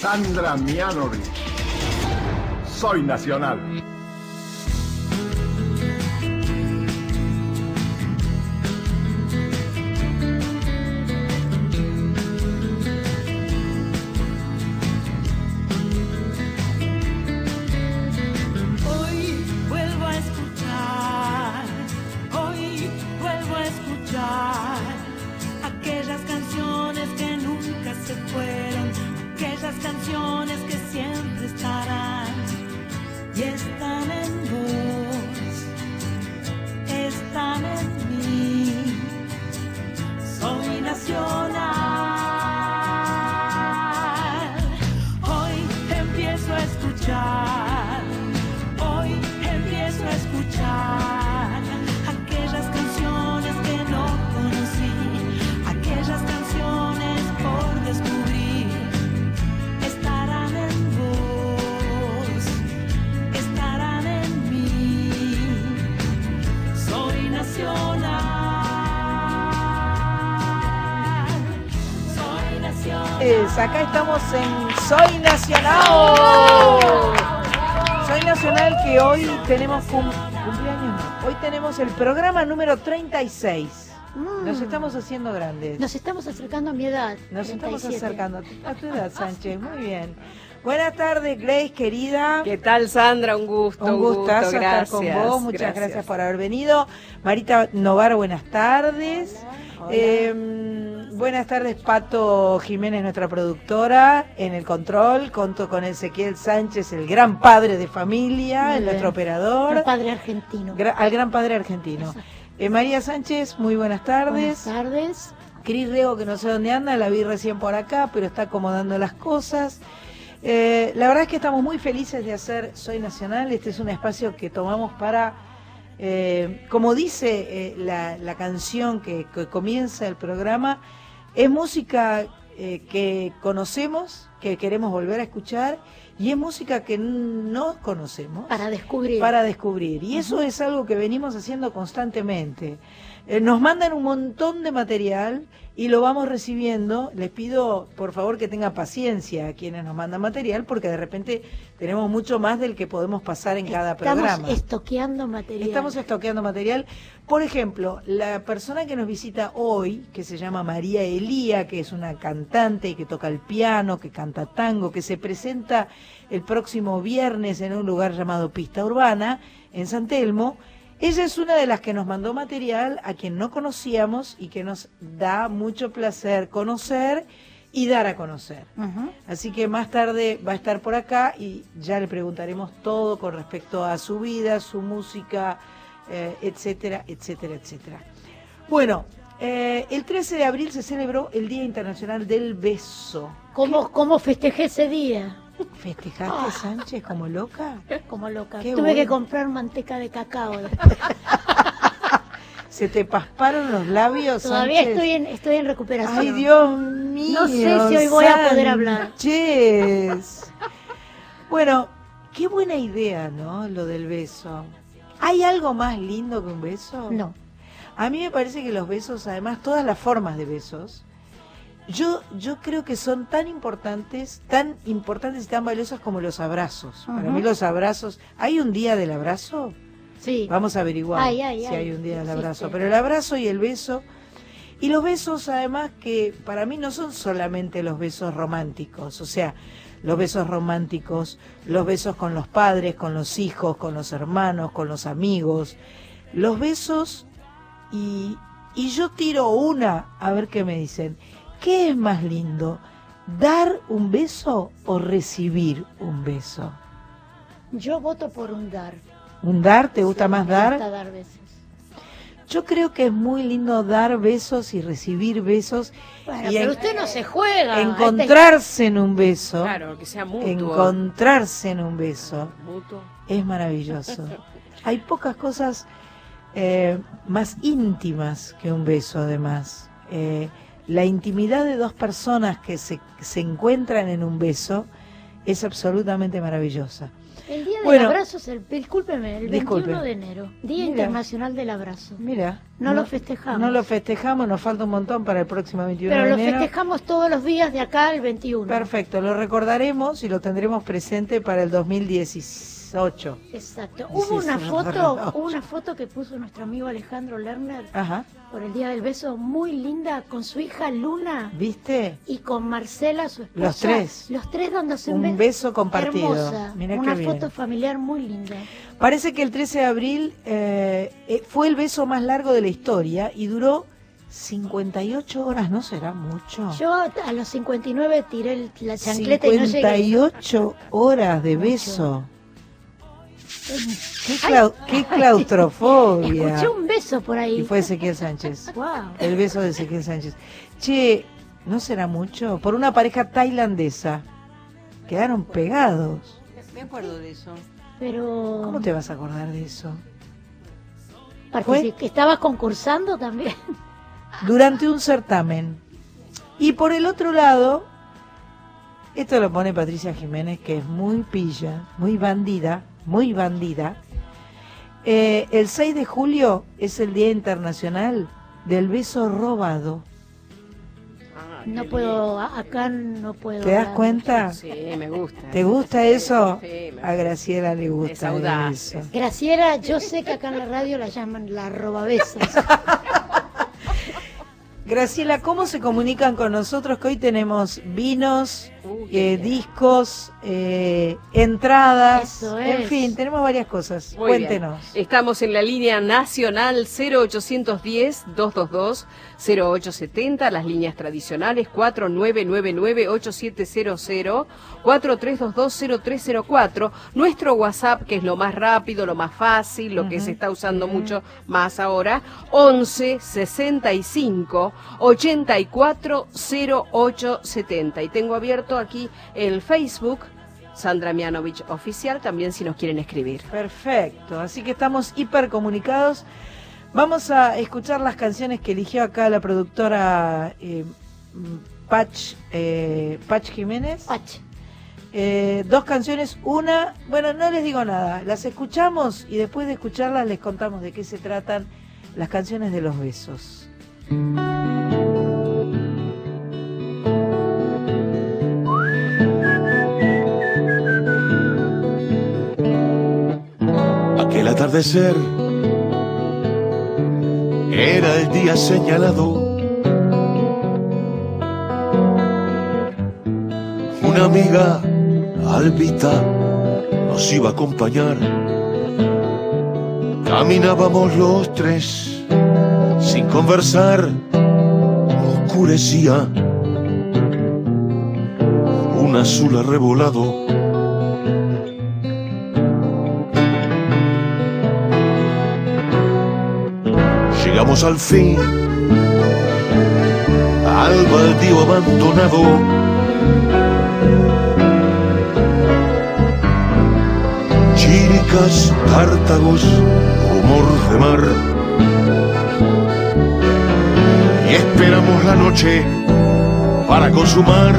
Sandra Mianovich. Soy nacional. Número 36. Nos mm. estamos haciendo grandes. Nos estamos acercando a mi edad. Nos estamos acercando a tu edad, Sánchez. Muy bien. Buenas tardes, Grace, querida. ¿Qué tal, Sandra? Un gusto. Un, gustazo estar con vos. Muchas gracias. por haber venido. Marita Novar, buenas tardes. Em, buenas tardes, Pato Jiménez, nuestra productora, en el control. Conto con Ezequiel Sánchez, el gran padre de familia, el nuestro operador. El padre argentino. al gran padre argentino. Eh, María Sánchez, muy buenas tardes. Buenas tardes. Cris Rego, que no sé dónde anda, la vi recién por acá, pero está acomodando las cosas. Eh, la verdad es que estamos muy felices de hacer Soy Nacional. Este es un espacio que tomamos para, eh, como dice la, canción que, comienza el programa, es música que conocemos, que queremos volver a escuchar, y es música que no conocemos. Para descubrir. Para descubrir. Y eso es algo que venimos haciendo constantemente. Nos mandan un montón de material y lo vamos recibiendo. Les pido, por favor, que tengan paciencia a quienes nos mandan material, porque de repente tenemos mucho más del que podemos pasar en cada programa. Estamos estoqueando material. Estamos estoqueando material. Por ejemplo, la persona que nos visita hoy, que se llama María Elía, que es una cantante y que toca el piano, que canta tango, que se presenta el próximo viernes en un lugar llamado Pista Urbana, en San Telmo, ella es una de las que nos mandó material a quien no conocíamos y que nos da mucho placer conocer y dar a conocer. Así que más tarde va a estar por acá y ya le preguntaremos todo con respecto a su vida, su música, eh, etcétera, etcétera, etcétera. Bueno, eh, el 13 de abril se celebró el Día Internacional del Beso. ¿Cómo, ¿Cómo festejé ese día? ¿Festejaste, ah. Sánchez, como loca? Como loca. Tuve que comprar manteca de cacao. ¿Se te pasparon los labios? Todavía estoy en, estoy en recuperación. Ay, Dios mío. No sé si hoy voy a poder hablar. bueno, qué buena idea, ¿no? Lo del beso. ¿Hay algo más lindo que un beso? No. A mí me parece que los besos, además, todas las formas de besos, yo, yo creo que son tan importantes, tan importantes y tan valiosas como los abrazos. Para mí los abrazos, ¿hay un día del abrazo? Sí. Vamos a averiguar si hay un día del abrazo. Pero el abrazo y el beso, y los besos además que para mí no son solamente los besos románticos, o sea, los besos románticos, los besos con los padres, con los hijos, con los hermanos, con los amigos, los besos y, y yo tiro una, a ver qué me dicen ¿Qué es más lindo? ¿Dar un beso o recibir un beso? Yo voto por un dar. ¿Un dar? ¿Te gusta más dar? Me gusta dar besos. Yo creo que es muy lindo dar besos y recibir besos. Bueno, pero usted no se juega. Encontrarse en un beso. Claro, que sea mutuo. Encontrarse en un beso. Mutuo. Es maravilloso. Hay pocas cosas eh, más íntimas que un beso, además. Eh, la intimidad de dos personas que se, se encuentran en un beso es absolutamente maravillosa. El Día el abrazo es el, discúlpeme, el Disculpe. 21 de enero, Día Mira. Internacional del Abrazo. Mira. No lo festejamos. No lo festejamos, nos falta un montón para el próximo 21 Pero de lo enero. festejamos todos los días de acá al 21. Perfecto, lo recordaremos y lo tendremos presente para el 2018. Exacto. Hubo una foto, hubo una foto que puso nuestro amigo Alejandro Lerner Ajá, por el Día del Beso muy linda con su hija Luna ¿viste? y con Marcela, su esposa. Los tres. Los tres dándose Un un, beso compartido. Hermosa. Mirá qué una bien. foto familiar muy linda. Parece que el 13 de abril eh, eh, fue el beso más largo de la historia y duró 58 horas, ¿no será mucho? Yo a los 59 tiré la chancleta y no llegué. 58 horas de Mucho. beso. Qué, clau- qué claustrofobia. Escuché un beso por ahí. Y fue Ezequiel Sánchez. Wow. El beso de Ezequiel Sánchez. Che, ¿no será mucho? Por una pareja tailandesa. Quedaron pegados. Me acuerdo de eso. Pero ¿Cómo te vas a acordar de eso? que estabas concursando también. Durante un certamen. Y por el otro lado, esto lo pone Patricia Jiménez, que es muy pilla, muy bandida, muy bandida. Eh, el 6 de julio es el Día Internacional del Beso Robado. Ah, No puedo, acá no puedo. ¿Te das hablar. cuenta? Sí, me gusta. ¿Te gusta eso? Sí, me A Graciela le Es gusta audaz. eso. Graciela, yo sé que acá en la radio la llaman la robabesos. Graciela, ¿cómo se comunican con nosotros? Que hoy tenemos vinos, Eh, discos, eh, entradas, en fin, tenemos varias cosas. Muy Cuéntenos. bien. Estamos en la línea nacional 0810-222-0870, las líneas tradicionales 4999-8700, 4322-0304, nuestro WhatsApp, que es lo más rápido, lo más fácil, lo que se está usando mucho más ahora, 11 65 84 0870. Y tengo abierto aquí el Facebook. Sandra Mianovich Oficial, también si nos quieren escribir. Perfecto, así que estamos hipercomunicados. Vamos a escuchar las canciones que eligió acá la productora eh, Patch, eh, Patch Jiménez. Pach. Eh, dos canciones, una, bueno, no les digo nada, las escuchamos y después de escucharlas les contamos de qué se tratan las canciones de los besos. Era el día señalado. Una amiga, Albita, nos iba a acompañar. Caminábamos los tres sin conversar. Oscurecía un azul arrebolado. Llegamos al fin al baldío abandonado. Chíricas, tártagos, rumor de mar. Y esperamos la noche para consumar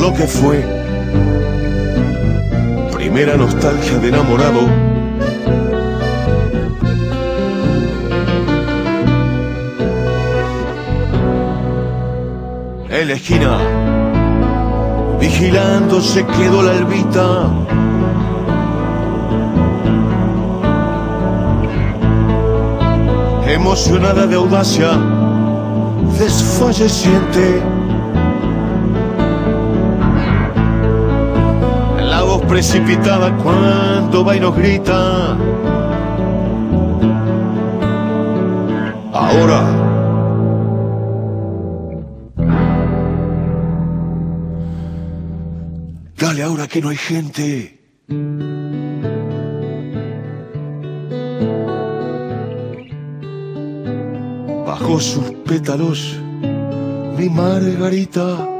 lo que fue. Primera nostalgia de enamorado. En la esquina. Vigilando se quedó la albita. Emocionada de audacia, desfalleciente. La voz precipitada cuando va y nos grita. Ahora. Que no hay gente. Bajo sus pétalos, mi margarita.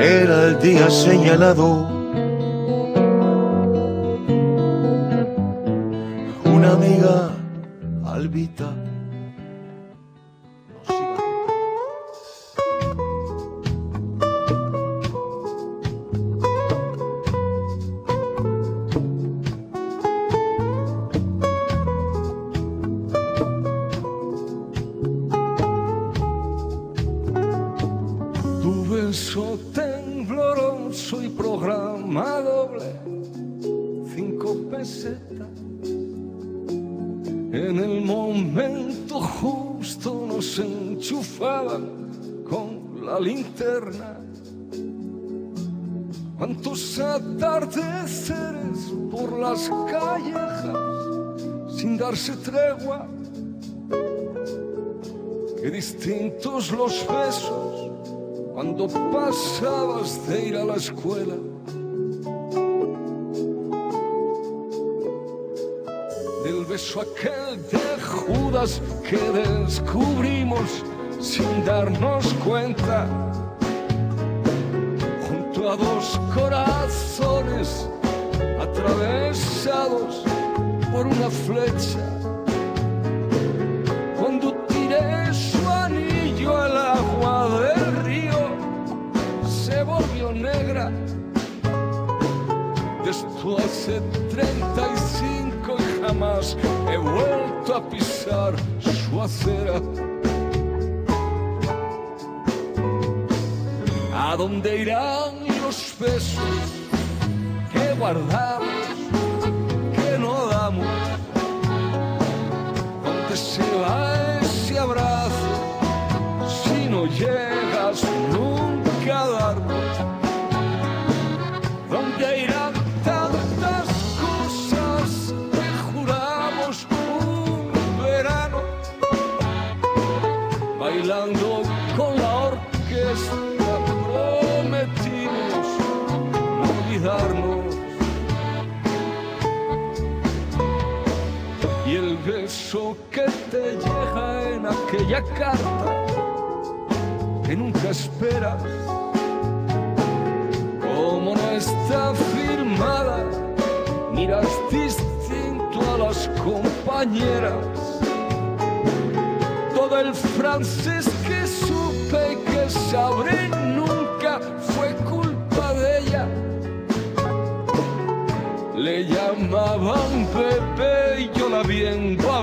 Era el día señalado. La linterna. Cuántos atardeceres por las callejas sin darse tregua. Qué distintos los besos cuando pasabas de ir a la escuela. Del beso aquel de Judas que descubrimos sin darnos cuenta. Junto a dos corazones atravesados por una flecha. Cuando tiré su anillo al agua del río, se volvió negra. Esto hace 35 y jamás he vuelto a pisar su acera. Dónde irán los besos que guardamos, que no damos? ¿Dónde se va ese abrazo si no llegas aquella carta que nunca esperas. Como no está firmada, miras distinto a las compañeras. Todo el francés que supe y que sabré nunca fue culpa de ella. Le llamaban Pepe y yo la viendo a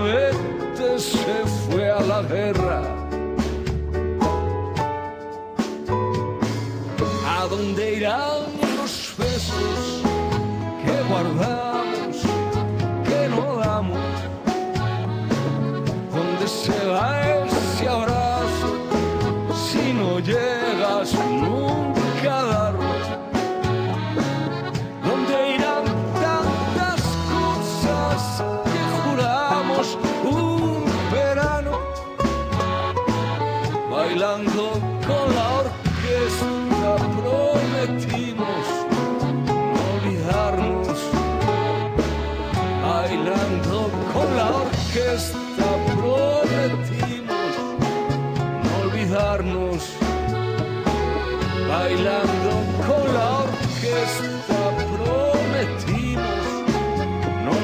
se fue a la guerra. ¿A dónde irán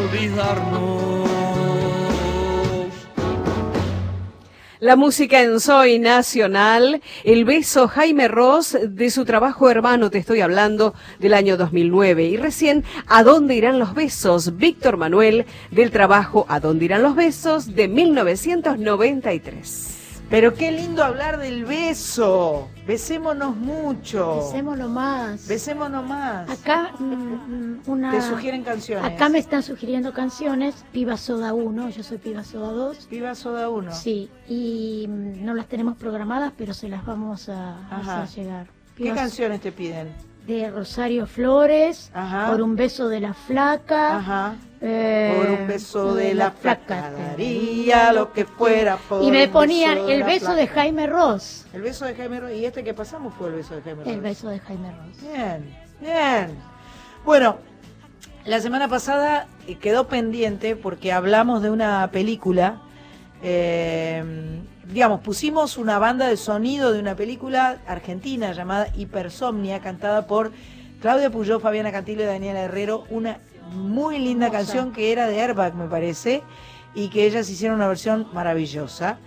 olvidarnos. La música en Soy Nacional, el beso Jaime Ross de su trabajo hermano, te estoy hablando del año 2009. Y recién, ¿A dónde irán los besos? Víctor Manuel del trabajo ¿A dónde irán los besos? de 1993. Pero qué lindo hablar del beso. Besémonos mucho. Hacémoslo más. Besémonos más. Acá, mm, mm, una. Te sugieren canciones. Acá me están sugiriendo canciones. Piba Soda 1, yo soy Piba Soda 2. Viva Soda 1. Sí, y mm, no las tenemos programadas, pero se las vamos a hacer llegar. ¿Qué canciones te piden? De Rosario Flores, Ajá. Por un beso de la flaca. Ajá. eh, Por un beso de la flaca daría lo que fuera. por Y me ponían beso el beso de. Jaime Ross. El beso de Jaime Ross. Y este que pasamos fue el beso de Jaime Ross. El beso de Jaime Ross. Bien, bien. Bueno, la semana pasada eh, quedó pendiente porque hablamos de una película Eh, digamos, pusimos una banda de sonido de una película argentina llamada Hipersomnia, cantada por Claudia Puyó, Fabiana Cantillo y Daniela Herrero, una muy linda Hermosa. canción que era de Airbag, me parece, y que ellas hicieron una versión maravillosa.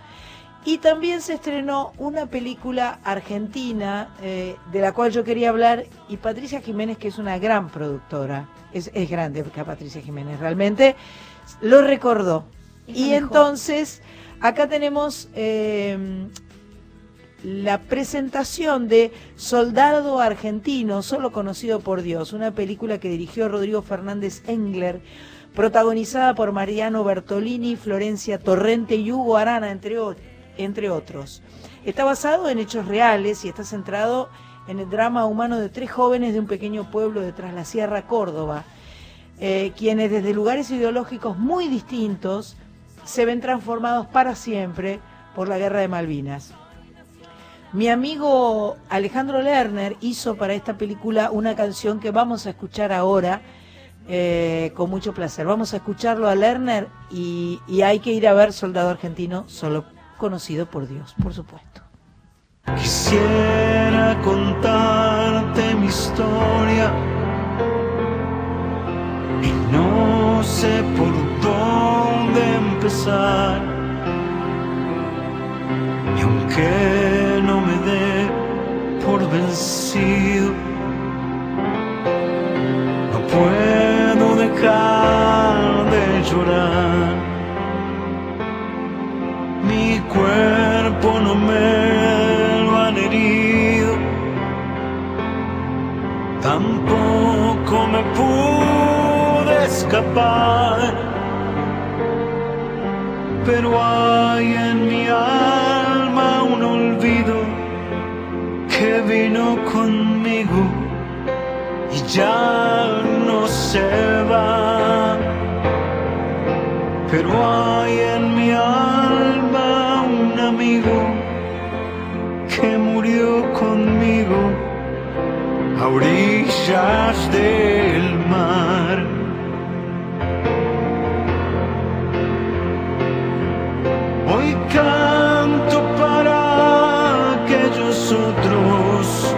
Y también se estrenó una película argentina eh, de la cual yo quería hablar y Patricia Jiménez, que es una gran productora, es, es grande Patricia Jiménez realmente, lo recordó. Es Y mejor. entonces, acá tenemos eh, la presentación de Soldado Argentino, solo conocido por Dios, una película que dirigió Rodrigo Fernández Engler, protagonizada por Mariano Bertolini, Florencia Torrente y Hugo Arana, entre, entre otros. Está basado en hechos reales y está centrado en el drama humano de tres jóvenes de un pequeño pueblo de Tras la Sierra, Córdoba, eh, quienes desde lugares ideológicos muy distintos se ven transformados para siempre por la guerra de Malvinas. Mi amigo Alejandro Lerner hizo para esta película una canción que vamos a escuchar ahora eh, con mucho placer. Vamos a escucharlo a Lerner y, y hay que ir a ver Soldado Argentino, solo conocido por Dios, por supuesto. Quisiera contarte mi historia sé por dónde empezar. Y aunque no me dé por vencido, no puedo dejar de llorar. Mi cuerpo no me lo han herido, tampoco me pude escapar, pero hay en mi alma un olvido que vino conmigo y ya no se va pero hay en mi alma un amigo que murió conmigo a orillas del mar. Hoy canto para aquellos otros,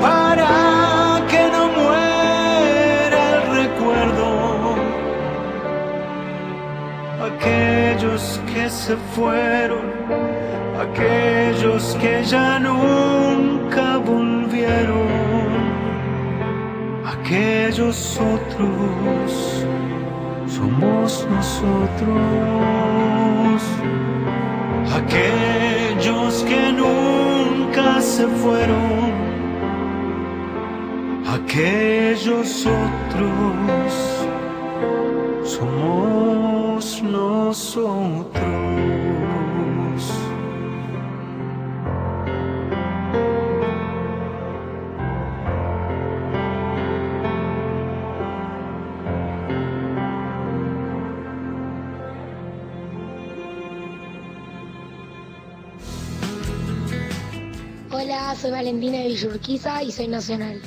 para que no muera el recuerdo. Aquellos que se fueron, aquellos que ya nunca volvieron, aquellos otros somos nosotros, aquellos que nunca se fueron, aquellos otros somos nosotros. Soy Valentina Villurquiza y soy nacional.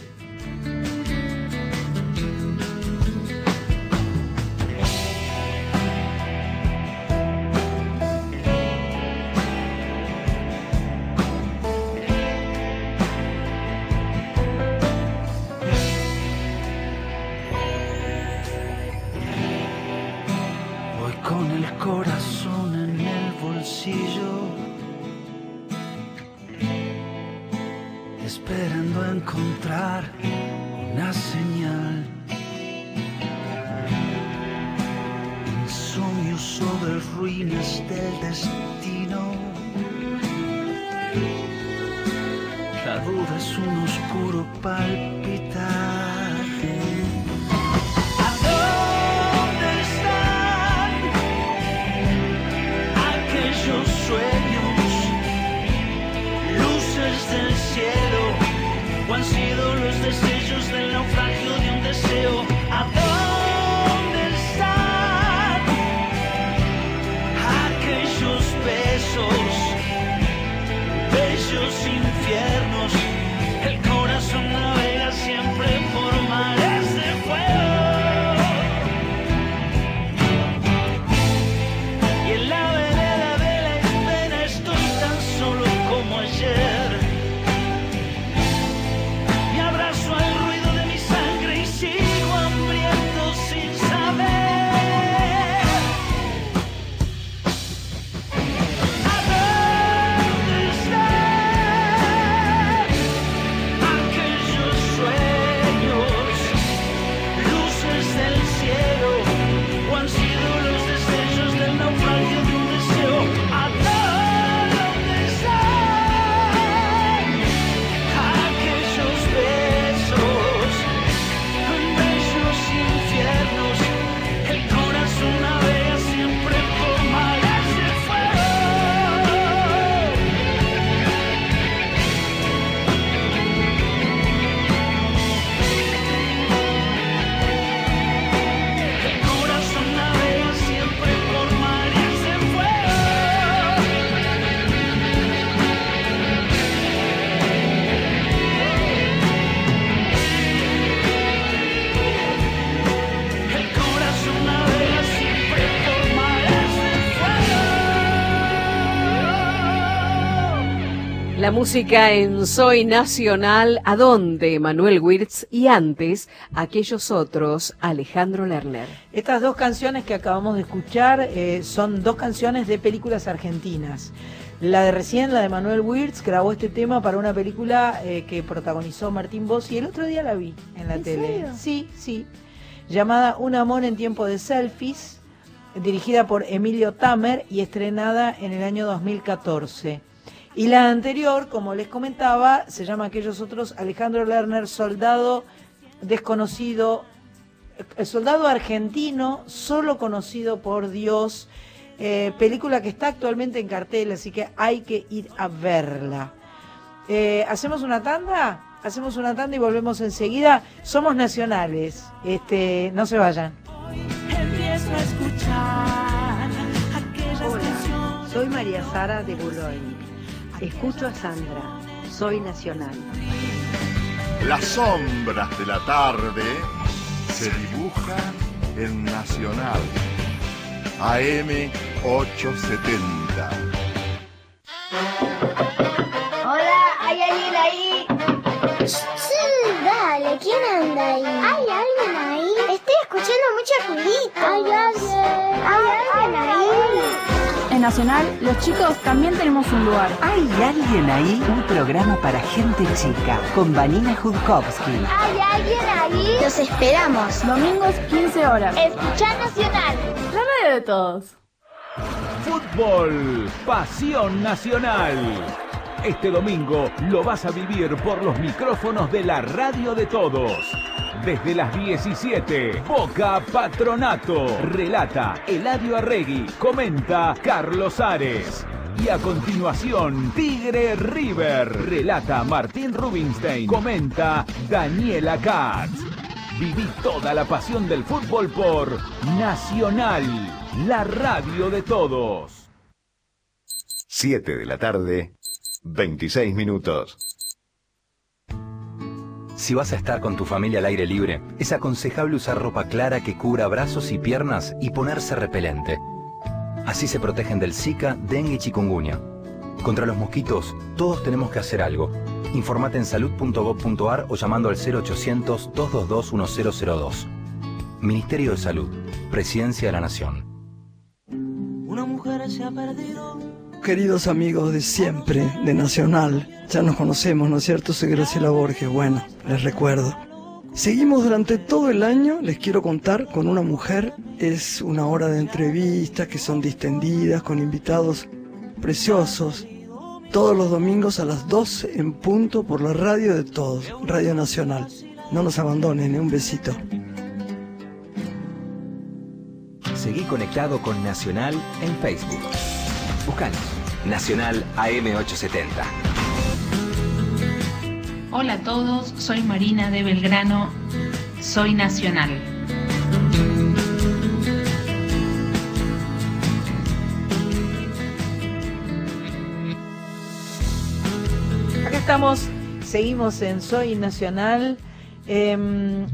La música en Soy Nacional, ¿a dónde? Manuel Wirtz y antes, aquellos otros, Alejandro Lerner. Estas dos canciones que acabamos de escuchar eh, son dos canciones de películas argentinas. La de recién, la de Manuel Wirtz, grabó este tema para una película eh, que protagonizó Martín Boss y el otro día la vi en la ¿En tele. serio? Sí, sí. Llamada Un amor en tiempo de selfies, dirigida por Emilio Tamer y estrenada en el año 2014. Y la anterior, como les comentaba, se llama Aquellos otros Alejandro Lerner, soldado desconocido, el soldado argentino, solo conocido por Dios, eh, película que está actualmente en cartel, así que hay que ir a verla. Eh, ¿Hacemos una tanda? Hacemos una tanda y volvemos enseguida. Somos nacionales, este, no se vayan. Empiezo a escuchar aquellas canciones. Soy María Sara de Boulogne. Escucho a Sandra. Soy nacional. Las sombras de la tarde se dibujan en Nacional. AM 870. Hola, ¿hay alguien ahí? Sí, dale, ¿quién anda ahí? ¿Hay alguien ahí? Estoy escuchando mucho ruidito. ¿Hay alguien? ¿Hay alguien Nacional, los chicos también tenemos un lugar. ¿Hay alguien ahí? Un programa para gente chica con Vanina Judkowski. ¿Hay alguien ahí? Los esperamos. Domingos, 15 horas. Escuchar Nacional. La radio de todos. Fútbol, pasión nacional. Este domingo lo vas a vivir por los micrófonos de la radio de todos. Desde las 17, Boca Patronato. Relata Eladio Arregui. Comenta Carlos Ares. Y a continuación, Tigre River. Relata Martín Rubinstein. Comenta Daniela Katz. Viví toda la pasión del fútbol por Nacional, la radio de todos. 7 de la tarde, 26 minutos. Si vas a estar con tu familia al aire libre, es aconsejable usar ropa clara que cubra brazos y piernas y ponerse repelente. Así se protegen del Zika, dengue y chikungunya. Contra los mosquitos, todos tenemos que hacer algo. Informate en salud.gov.ar o llamando al 0800-222-1002. Ministerio de Salud, Presidencia de la Nación. Una mujer se ha perdido. Queridos amigos de siempre, de Nacional, ya nos conocemos, ¿no es cierto? Soy Graciela Borges, bueno, les recuerdo. Seguimos durante todo el año, les quiero contar, con una mujer. Es una hora de entrevistas que son distendidas, con invitados preciosos. Todos los domingos a las 12 en punto por la radio de todos, Radio Nacional. No nos abandonen, ¿eh? un besito. Seguí conectado con Nacional en Facebook. Buscanos. Nacional AM870. Hola a todos, soy Marina de Belgrano, soy Nacional. Acá estamos, seguimos en Soy Nacional. Em,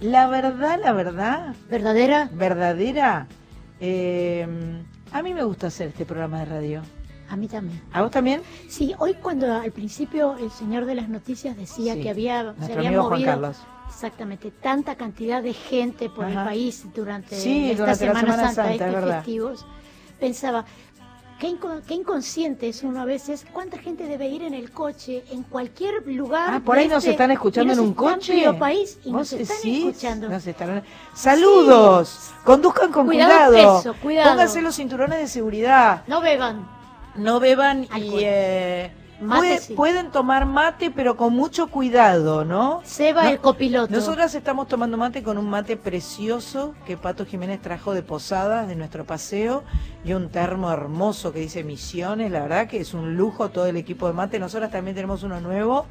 la verdad, la verdad. ¿Verdadera? Verdadera. em, a mí me gusta hacer este programa de radio. A mí también. ¿A vos también? Sí, hoy cuando al principio el señor de las noticias decía Sí, que había, se había amigo Juan movido Carlos. exactamente tanta cantidad de gente por Ajá. el país durante Sí, esta durante la Semana, Semana Santa, Santa, es estos festivos, pensaba, qué, qué inconsciente es uno a veces, cuánta gente debe ir en el coche, en cualquier lugar. Ah, por ahí nos este- están escuchando en un coche. país y ¿Vos nos están escuchando. Nos están- Saludos. Conduzcan con Cuidado cuidado. el peso, cuidado. Pónganse los cinturones de seguridad. No beban. No beban y eh, Mate puede- sí. pueden tomar mate, pero con mucho cuidado, ¿no? Seba, No- el copiloto. Nosotras estamos tomando mate con un mate precioso que Pato Jiménez trajo de Posadas, de nuestro paseo, y un termo hermoso que dice Misiones. La verdad que es un lujo todo el equipo de mate. Nosotras también tenemos uno nuevo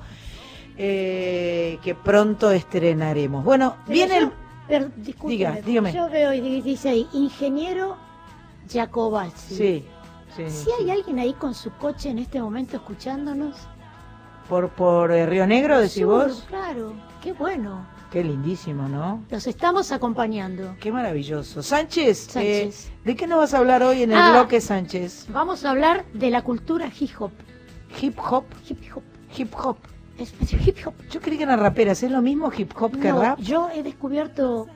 eh, que pronto estrenaremos. Bueno, Pero viene yo- el... Diga, dígame. Yo veo y di- dice ahí, ingeniero Jacobazzi. Sí, sí, Si hay alguien ahí con su coche en este momento escuchándonos. por, por eh, Río Negro, decís vos. Claro, qué bueno. Qué lindísimo, ¿no? Los estamos acompañando. Qué maravilloso. Sánchez, Sánchez. eh, ¿de qué nos vas a hablar hoy en el Ah. bloque, Sánchez? Vamos a hablar de la cultura hip hop. Hip hop. Hip hop. Hip hop. Es hip hop. Yo creí que eran raperas. ¿Es lo mismo hip hop que rap? yo he descubierto.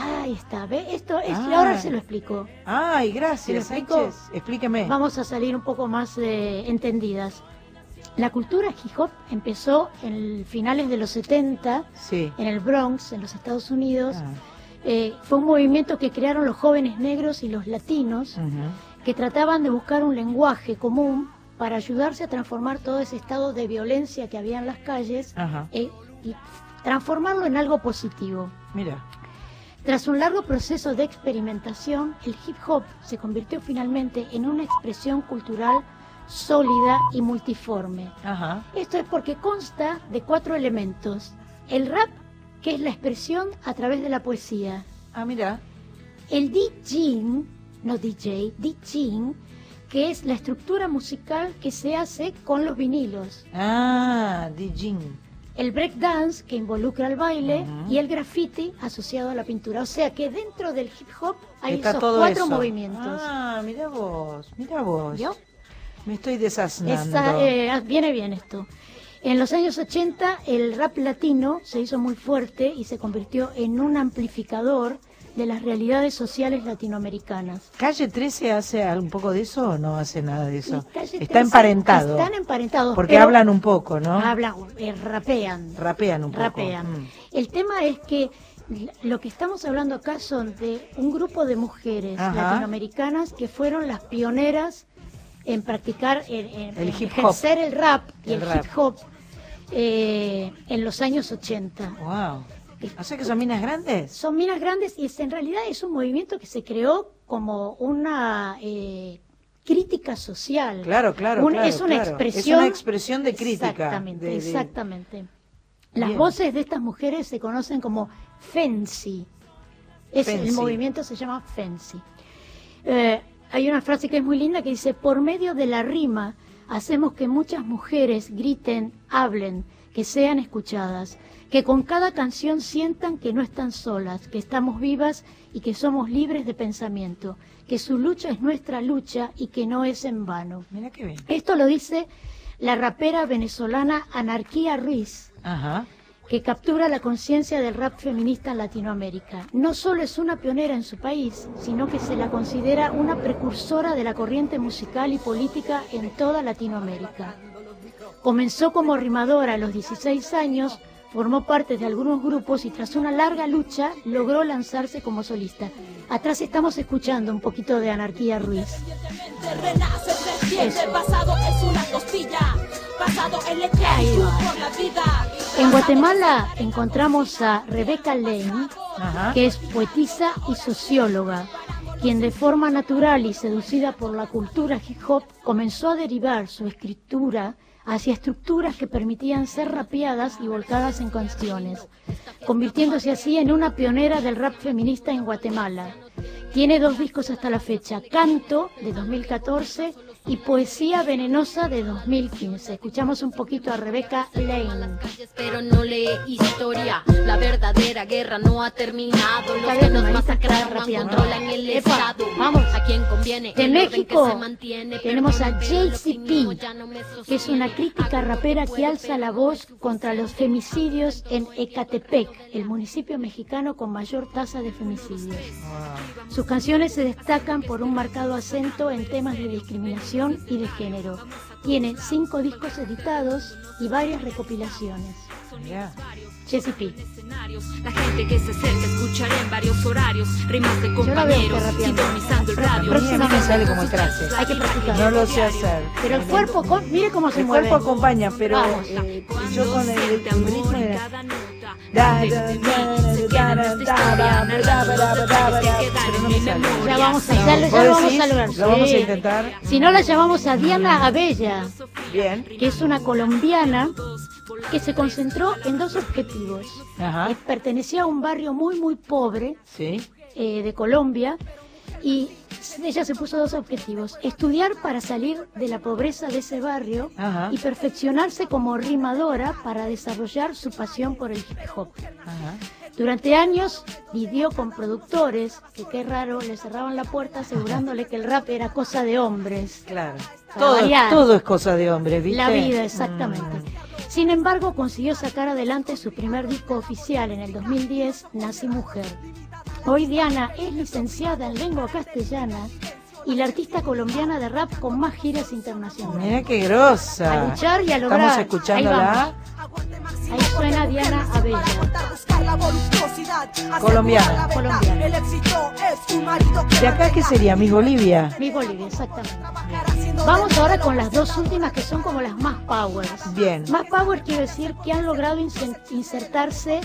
Ahí está, ¿ve? Esto es, Ah. ahora se lo explico. Ay, ¿Se lo gracias, explico? Sánchez. Explíqueme. Vamos a salir un poco más eh, entendidas. La cultura hip hop empezó en finales de los 70 Sí. en el Bronx, en los Estados Unidos. Ah. Eh, fue un movimiento que crearon los jóvenes negros y los latinos que trataban de buscar un lenguaje común para ayudarse a transformar todo ese estado de violencia que había en las calles eh, y transformarlo en algo positivo. Mira. Tras un largo proceso de experimentación, el hip hop se convirtió finalmente en una expresión cultural sólida y multiforme. Ajá. Esto es porque consta de cuatro elementos. El rap, que es la expresión a través de la poesía. Ah, mira. El DJing, no DJ, DJing, que es la estructura musical que se hace con los vinilos. Ah, DJing. El breakdance, que involucra el baile, y el graffiti asociado a la pintura. O sea que dentro del hip hop hay Está esos todo cuatro eso. movimientos. Ah, mira vos, mira vos. ¿Vio? Me estoy desasnando. Esa, eh, viene bien esto. En los años 80 el rap latino se hizo muy fuerte y se convirtió en un amplificador de las realidades sociales latinoamericanas. ¿Calle 13 hace un poco de eso o no hace nada de eso? Está 13 emparentado. Están emparentados. Porque hablan un poco, ¿no? Hablan, eh, rapean. Rapean un poco. Rapean. Mm. El tema es que lo que estamos hablando acá son de un grupo de mujeres Ajá. latinoamericanas que fueron las pioneras en practicar, en, en- El en hip hop. ejercer el rap y El el, rap. hip hop eh, en los años 80. Wow. O sea que son minas grandes. Son minas grandes y es, en realidad es un movimiento que se creó como una eh, crítica social. Claro, claro, Un- claro, Es una claro. expresión. Es una expresión de crítica. Exactamente, de- de- exactamente. Las Bien. voces de estas mujeres se conocen como fancy. Es, el movimiento se llama fancy. Eh, hay una frase que es muy linda que dice, por medio de la rima hacemos que muchas mujeres griten, hablen, que sean escuchadas, que con cada canción sientan que no están solas, que estamos vivas y que somos libres de pensamiento, que su lucha es nuestra lucha y que no es en vano. Mira qué bien. Esto lo dice la rapera venezolana Anarquía Ruiz, Ajá. que captura la conciencia del rap feminista en Latinoamérica. No solo es una pionera en su país, sino que se la considera una precursora de la corriente musical y política en toda Latinoamérica. Comenzó como rimadora a los 16 años, formó parte de algunos grupos y tras una larga lucha logró lanzarse como solista. Atrás estamos escuchando un poquito de Anarquía Ruiz. en Ahí va. Guatemala encontramos a Rebeca Lane, que es poetisa y socióloga, quien de forma natural y seducida por la cultura hip hop comenzó a derivar su escritura hacia estructuras que permitían ser rapeadas y volcadas en canciones, convirtiéndose así en una pionera del rap feminista en Guatemala. Tiene dos discos hasta la fecha, Canto de 2014 y Poesía Venenosa de 2015. Escuchamos un poquito a Rebeca Lane. Pero no lee historia, la verdadera guerra no ha terminado. Los que nos masacraron controlan el Epa, estado. vamos. A quien conviene De México tenemos a JCP, que es una crítica rapera que alza la voz contra los femicidios en Ecatepec, el municipio mexicano con mayor tasa de femicidios. Sus canciones se destacan por un marcado acento en temas de discriminación y de género. Tiene cinco discos editados y varias recopilaciones. Yeah. Jesse P. La gente que se acerca escucharé en varios horarios, de compañeros. Próximamente sale como traje. Hay que practicar. No lo sé hacer. Pero el cuerpo, mire cómo se mueve. El cuerpo acompaña, pero eh, yo con el, ritmo era... Ya vamos a ya vamos a lograr. Lo vamos a intentar. Si no la llamamos a Diana Abella, bien, que es una colombiana que se concentró en dos objetivos. Ajá. Eh, pertenecía a un barrio muy, muy pobre Sí. eh, de Colombia y ella se puso dos objetivos. Estudiar para salir de la pobreza de ese barrio Ajá. y perfeccionarse como rimadora para desarrollar su pasión por el hip hop. Durante años vivió con productores que qué raro, le cerraban la puerta asegurándole que el rap era cosa de hombres. Claro. Todo, es cosa de hombre, ¿viste? La vida, exactamente. Sin embargo, consiguió sacar adelante su primer disco oficial en el 2010, Nací Mujer. Hoy Diana es licenciada en lengua castellana y la artista colombiana de rap con más giras internacionales. Mira qué grosa. A luchar y a lograr. Estamos Ahí escuchándola. vamos. Ahí suena Diana Abella. Colombiana. Colombiana. ¿De acá qué sería? Miss Bolivia. Mi Bolivia, exactamente. Vamos ahora con las dos últimas que son como las más powers. Bien. Más power quiere decir que han logrado insertarse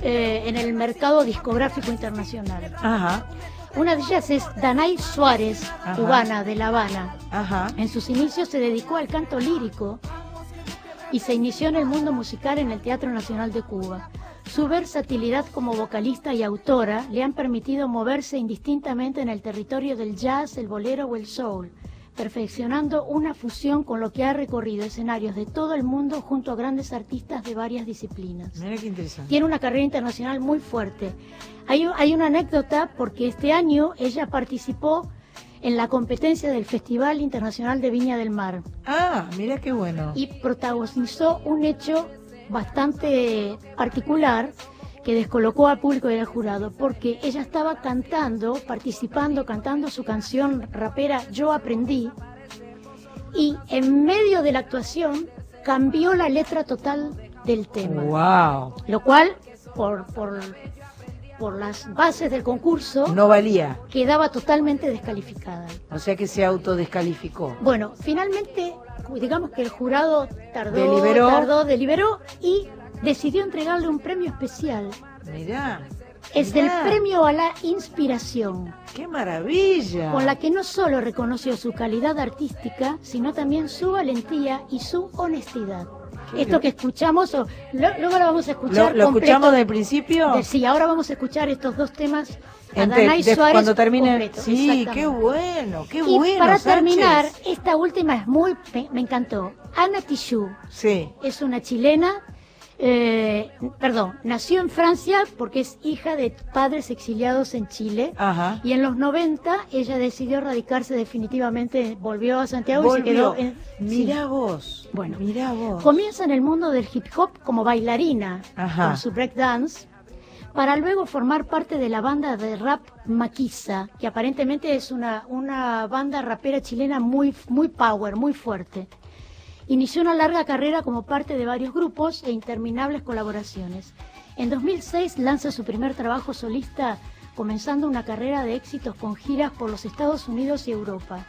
eh, en el mercado discográfico internacional. Ajá. Una de ellas es Danay Suárez, Ajá. cubana de La Habana. Ajá. En sus inicios se dedicó al canto lírico y se inició en el mundo musical en el Teatro Nacional de Cuba. Su versatilidad como vocalista y autora le han permitido moverse indistintamente en el territorio del jazz, el bolero o el soul, perfeccionando una fusión con lo que ha recorrido escenarios de todo el mundo junto a grandes artistas de varias disciplinas. Mira qué interesante. Tiene una carrera internacional muy fuerte. Hay, hay una anécdota porque este año ella participó en la competencia del Festival Internacional de Viña del Mar Ah, mira qué bueno. y protagonizó un hecho bastante particular que descolocó al público y al jurado, porque ella estaba cantando, participando, cantando su canción rapera Yo Aprendí, y en medio de la actuación cambió la letra total del tema. Wow. Lo cual, por, por, por las bases del concurso, No valía. quedaba totalmente descalificada. O sea que se autodescalificó. Bueno, finalmente, digamos que el jurado tardó, Deliberó. tardó, deliberó y decidió entregarle un premio especial. Mirá. Es mirá. el premio a la inspiración, ¡Qué maravilla! con la que no solo reconoció su calidad artística, sino también su valentía y su honestidad. Esto que escuchamos, o, lo- luego lo vamos a escuchar. ¿Lo, lo completo. escuchamos del principio? De- sí, ahora vamos a escuchar estos dos temas. Ente- de- Suárez cuando termine. completo, Sí, qué bueno, qué y bueno. para Sánchez. terminar, esta última es muy, me, me encantó. Ana Tijoux Sí. es una chilena, eh, perdón, nació en Francia porque es hija de padres exiliados en Chile. Ajá. Y en los 90 ella decidió radicarse definitivamente, volvió a Santiago y se quedó en... Mirá sí. vos. Bueno, mirá vos. Comienza en el mundo del hip hop como bailarina Ajá. con su breakdance para luego formar parte de la banda de rap Maquisa, que aparentemente es una, una banda rapera chilena muy, muy power, muy fuerte. Inició una larga carrera como parte de varios grupos e interminables colaboraciones. En 2006 lanza su primer trabajo solista, comenzando una carrera de éxitos con giras por los Estados Unidos y Europa.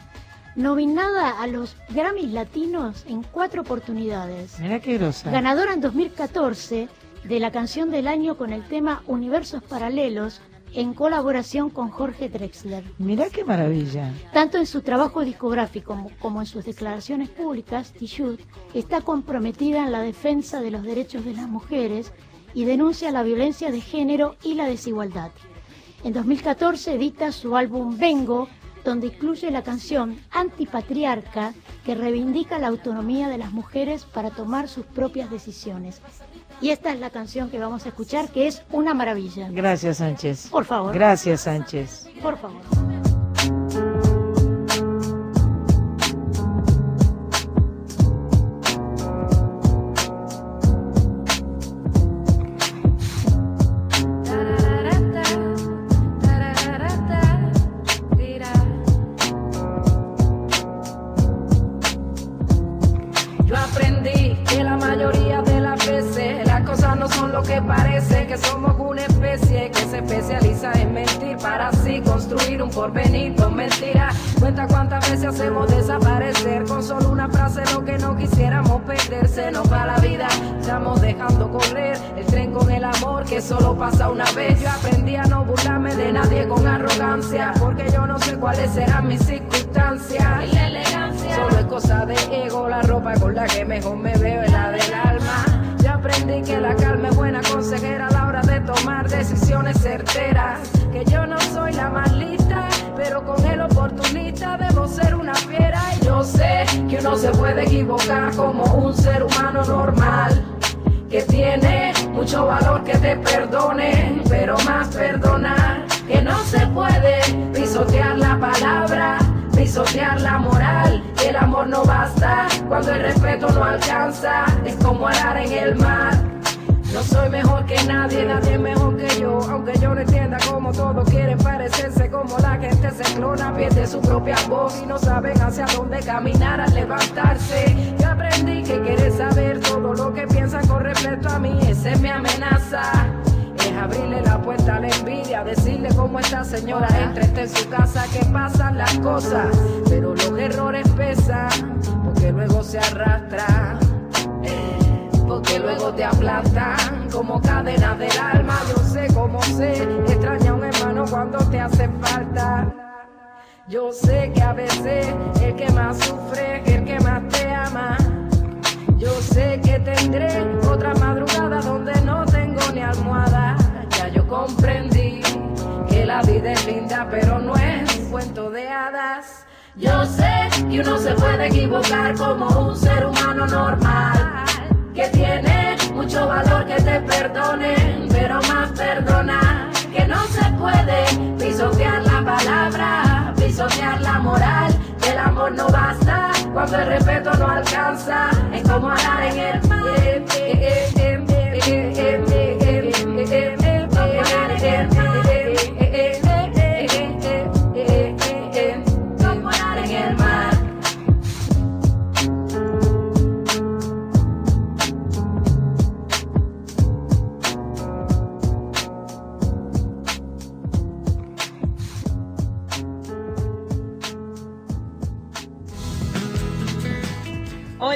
Nominada a los Grammys Latinos en cuatro oportunidades. Mirá qué grosa. Ganadora en 2014 de la canción del año con el tema Universos Paralelos en colaboración con Jorge Drexler. Mirá qué maravilla. Tanto en su trabajo discográfico como, como en sus declaraciones públicas, Tijoux está comprometida en la defensa de los derechos de las mujeres y denuncia la violencia de género y la desigualdad. En 2014 edita su álbum Vengo, donde incluye la canción Antipatriarca, que reivindica la autonomía de las mujeres para tomar sus propias decisiones. Y esta es la canción que vamos a escuchar, que es una maravilla. Gracias, Sánchez. Por favor. Gracias, Sánchez. Por favor. Porvenir con mentiras. Cuenta cuántas veces hacemos desaparecer con solo una frase lo que no quisiéramos perder, se nos va la vida, estamos dejando correr el tren con el amor que solo pasa una vez. Yo aprendí a no burlarme de nadie con arrogancia, porque yo no sé cuáles serán mis circunstancias. Y la elegancia solo es cosa de ego, la ropa con la que mejor me veo es la del alma. Yo aprendí que la calma es buena consejera a la hora de tomar decisiones certeras. Que yo no soy la más lista, pero con el oportunista debo ser una fiera. Y yo sé que uno se puede equivocar como un ser humano normal que tiene mucho valor que te perdone, pero más perdonar que no se puede pisotear la palabra, pisotear la moral, el amor no basta cuando el respeto no alcanza, es como arar en el mar. No soy mejor que nadie, nadie es mejor que yo. Aunque yo no entienda cómo todos quieren parecerse, como la gente se clona, pierde su propia voz y no saben hacia dónde caminar al levantarse. Yo aprendí que quieres saber todo lo que piensan con respecto a mí, esa es mi amenaza. Es abrirle la puerta a la envidia, decirle cómo esta señora entra está en su casa, que pasan las cosas, pero los errores pesan, porque luego se arrastran porque luego te aplastan como cadena del alma. Yo sé cómo sé, extraña un hermano cuando te hace falta. Yo sé que a veces el que más sufre es el que más te ama. Yo sé que tendré otra madrugada donde no tengo ni almohada. Ya yo comprendí que la vida es linda, pero no es un cuento de hadas. Yo sé que uno se puede equivocar como un ser humano normal tiene mucho valor que te perdonen, pero más perdona que no se puede pisotear la palabra, pisotear la moral, el amor no basta cuando el respeto no alcanza, es como hablar en el mar.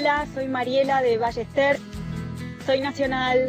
Hola, soy Mariela de Ballester. Soy nacional.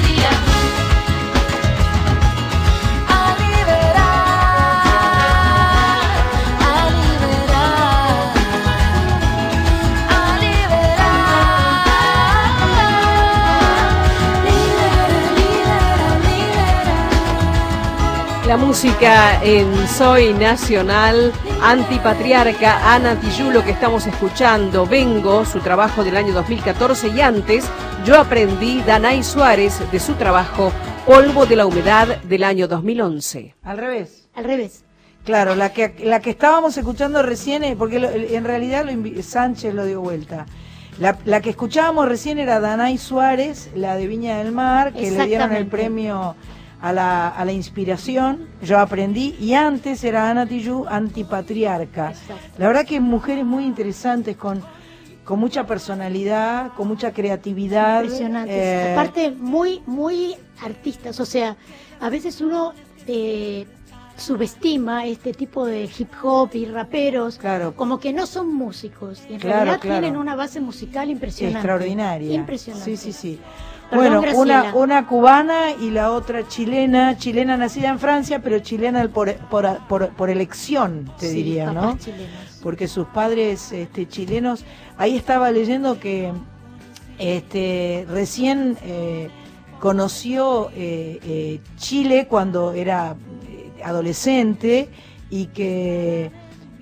La música en Soy Nacional, Antipatriarca, Ana Tijoux, lo que estamos escuchando, Vengo, su trabajo del año 2014 y antes, Yo aprendí, Danay Suárez, de su trabajo Polvo de la Humedad del año 2011. Al revés. Al revés. Claro, la que, la que estábamos escuchando recién, porque lo- en realidad lo Sánchez lo dio vuelta. La, la que escuchábamos recién era Danay Suárez, la de Viña del Mar, que le dieron el premio a la, a la inspiración, yo aprendí, y antes era Ana Tijoux, antipatriarca. La verdad que mujeres muy interesantes, con, con mucha personalidad, con mucha creatividad. Impresionantes. eh, Aparte, muy, muy artistas. O sea, a veces uno eh, subestima este tipo de hip hop y raperos como que no son músicos. Y en Claro, realidad claro. tienen una base musical impresionante. Extraordinaria. Impresionante. Sí, sí, sí. Perdón, bueno, una, una cubana y la otra chilena, chilena nacida en Francia, pero chilena por, por, por, por elección, te Sí, diría, ¿no? chilenos. Porque sus padres este, chilenos, ahí estaba leyendo que este, recién eh, conoció eh, eh, Chile cuando era eh, adolescente y que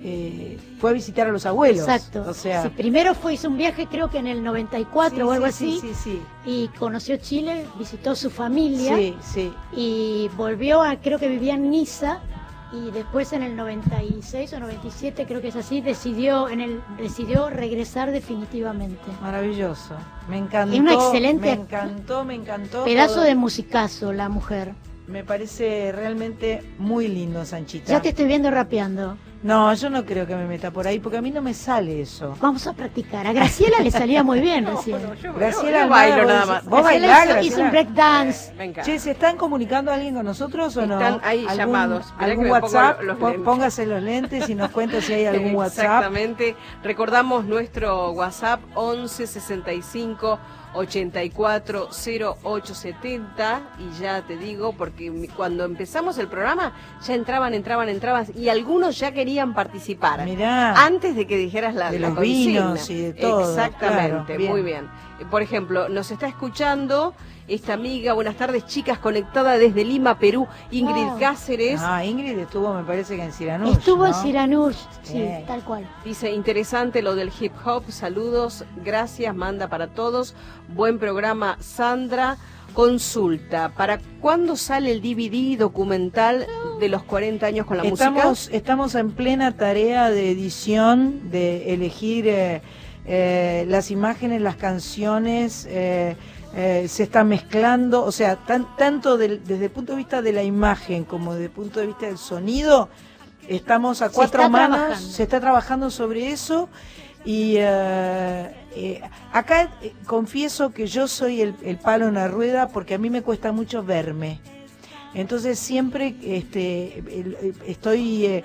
eh, fue a visitar a los abuelos. Exacto. O sea, Sí, primero fue, hizo un viaje creo que en el 94 Sí, o algo sí, así. sí, sí, Y conoció Chile, visitó su familia. Sí, sí. Y volvió a, creo que vivía en Niza. Y después en el 96 o 97, creo que es así, decidió, en el, decidió regresar definitivamente. Maravilloso. Me encantó. Es una excelente Me encantó, me encantó. Pedazo todo. de musicazo, la mujer. Me parece realmente muy lindo, Sanchita. Ya te estoy viendo rapeando. No, yo no creo que me meta por ahí, porque a mí no me sale eso. Vamos a practicar. A Graciela le salía muy bien recién. Graciela yo bailo nada más. ¿Vos Graciela bailás, hizo- Graciela? hizo un break dance. Che, ¿se están comunicando alguien con nosotros o no? Están ahí ¿Algún- llamados. ¿Algún WhatsApp? los. Póngase los lentes y nos cuenta si hay algún WhatsApp. Exactamente. Recordamos nuestro WhatsApp 11 65 84 0870 y ya te digo porque cuando empezamos el programa ya entraban, entraban, entraban y algunos ya querían participar. Mirá. Antes de que dijeras la, De la los consigna. vinos y de todo, Exactamente, claro, bien. muy bien. Por ejemplo, nos está escuchando esta amiga, buenas tardes chicas, conectada desde Lima, Perú, Ingrid Oh. Cáceres. Ah, Ingrid estuvo, me parece que en Siranush, Estuvo en. Siranush, sí, tal cual. Dice, interesante lo del hip hop, saludos, gracias, manda para todos, buen programa, Sandra. Consulta, ¿para cuándo sale el DVD documental de los 40 años con la estamos, música? Estamos en plena tarea de edición, de elegir eh, eh, las imágenes, las canciones, eh, eh, se está mezclando, o sea, tan- tanto del- desde el punto de vista de la imagen como desde el punto de vista del sonido, estamos a cuatro manos, trabajando. se está trabajando sobre eso. Y eh, eh, acá eh, confieso que yo soy el, el palo en la rueda porque a mí me cuesta mucho verme. Entonces siempre este, estoy eh,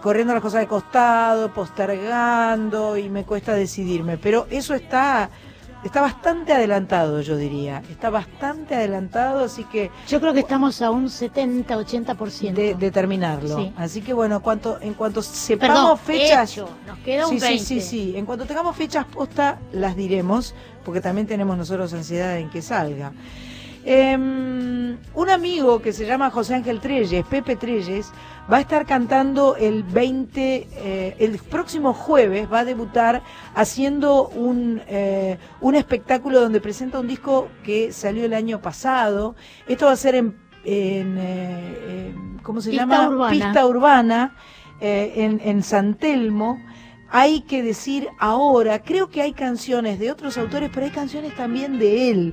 corriendo las cosas de costado, postergando y me cuesta decidirme. Pero eso está, está bastante adelantado, yo diría. Está bastante adelantado, así que... Yo creo que estamos a un 70-80%. De, de terminarlo. Sí. Así que bueno, cuanto, en cuanto Perdón, sepamos fechas... hecho, nos queda un sí, sí, sí, 20. sí. En cuanto tengamos fechas posta, las diremos, porque también tenemos nosotros ansiedad en que salga. Em, un amigo que se llama José Ángel Treyes, Pepe Treyes, va a estar cantando el 20, eh, el próximo jueves va a debutar haciendo un, eh, un espectáculo donde presenta un disco que salió el año pasado. Esto va a ser en, en, eh, ¿cómo se Pista llama? Urbana. Pista Urbana, eh, en, en San Telmo. Hay que decir ahora, creo que hay canciones de otros autores, pero hay canciones también de él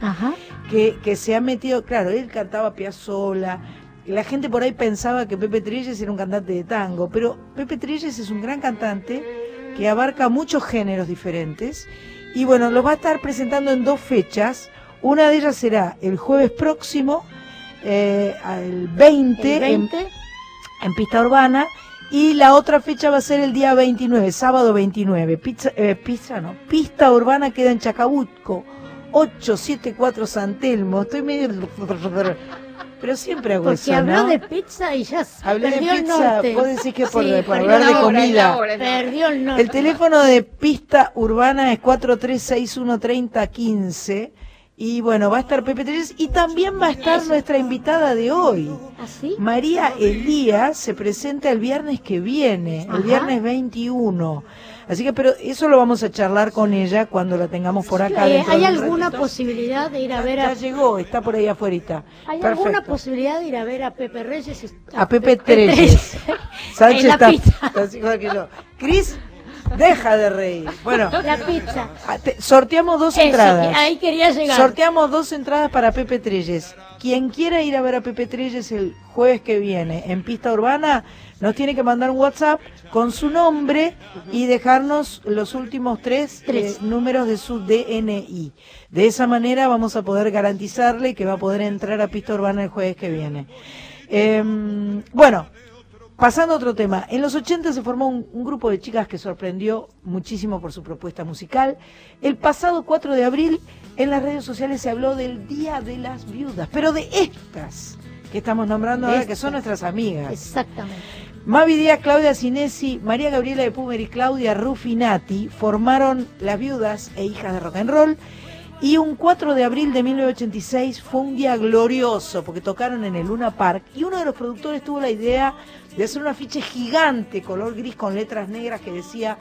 que, que se ha metido, claro, él cantaba Piazzolla, la gente por ahí pensaba que Pepe Treyes era un cantante de tango, pero Pepe Treyes es un gran cantante que abarca muchos géneros diferentes y bueno, los va a estar presentando en dos fechas, una de ellas será el jueves próximo, eh, el 20, El en- 20. en pista urbana y la otra fecha va a ser el día 29, sábado 29. Pizza, eh, pizza no, pista urbana queda en Chacabuco, 874 San Telmo. Estoy medio pero siempre hago Porque eso, habló ¿no? de pizza y ya se Hablé de perdió pizza, vos decís que por- Sí, por perdió hablar de comida. hora, Perdió el norte. El teléfono de pista urbana es 43613015 Y bueno, va a estar Pepe Trelles y también va a estar nuestra invitada de hoy. ¿Así? María Elías se presenta el viernes que viene, el viernes 21. Así que, pero eso lo vamos a charlar con ella cuando la tengamos por acá. Eh, ¿Hay alguna ratito. posibilidad de ir a ver Ya a... llegó, está por ahí afuera. ¿Hay alguna posibilidad de ir a ver a Pepe Reyes? y- A Pepe Pepe Trelles. Sánchez está, está que yo. Cris, deja de reír. Bueno, La pizza. ah, te- sorteamos dos Eso, entradas. ahí quería llegar. Sorteamos dos entradas para Pepe Trelles. Quien quiera ir a ver a Pepe Trelles el jueves que viene en Pista Urbana, nos tiene que mandar un WhatsApp con su nombre y dejarnos los últimos tres, eh, números de su DNI. De esa manera vamos a poder garantizarle que va a poder entrar a Pista Urbana el jueves que viene. Em, bueno, Pasando a otro tema, en los 80 se formó un, un grupo de chicas que sorprendió muchísimo por su propuesta musical. El pasado 4 de abril en las redes sociales se habló del Día de las Viudas, pero de estas que estamos nombrando ahora, que son nuestras amigas. Exactamente. Mavi Díaz, Claudia Cinesi, María Gabriela de Pumer y Claudia Rufinati formaron las viudas e hijas de rock and roll. Y un 4 de abril de 1986 fue un día glorioso porque tocaron en el Luna Park y uno de los productores tuvo la idea de hacer un afiche gigante color gris con letras negras que decía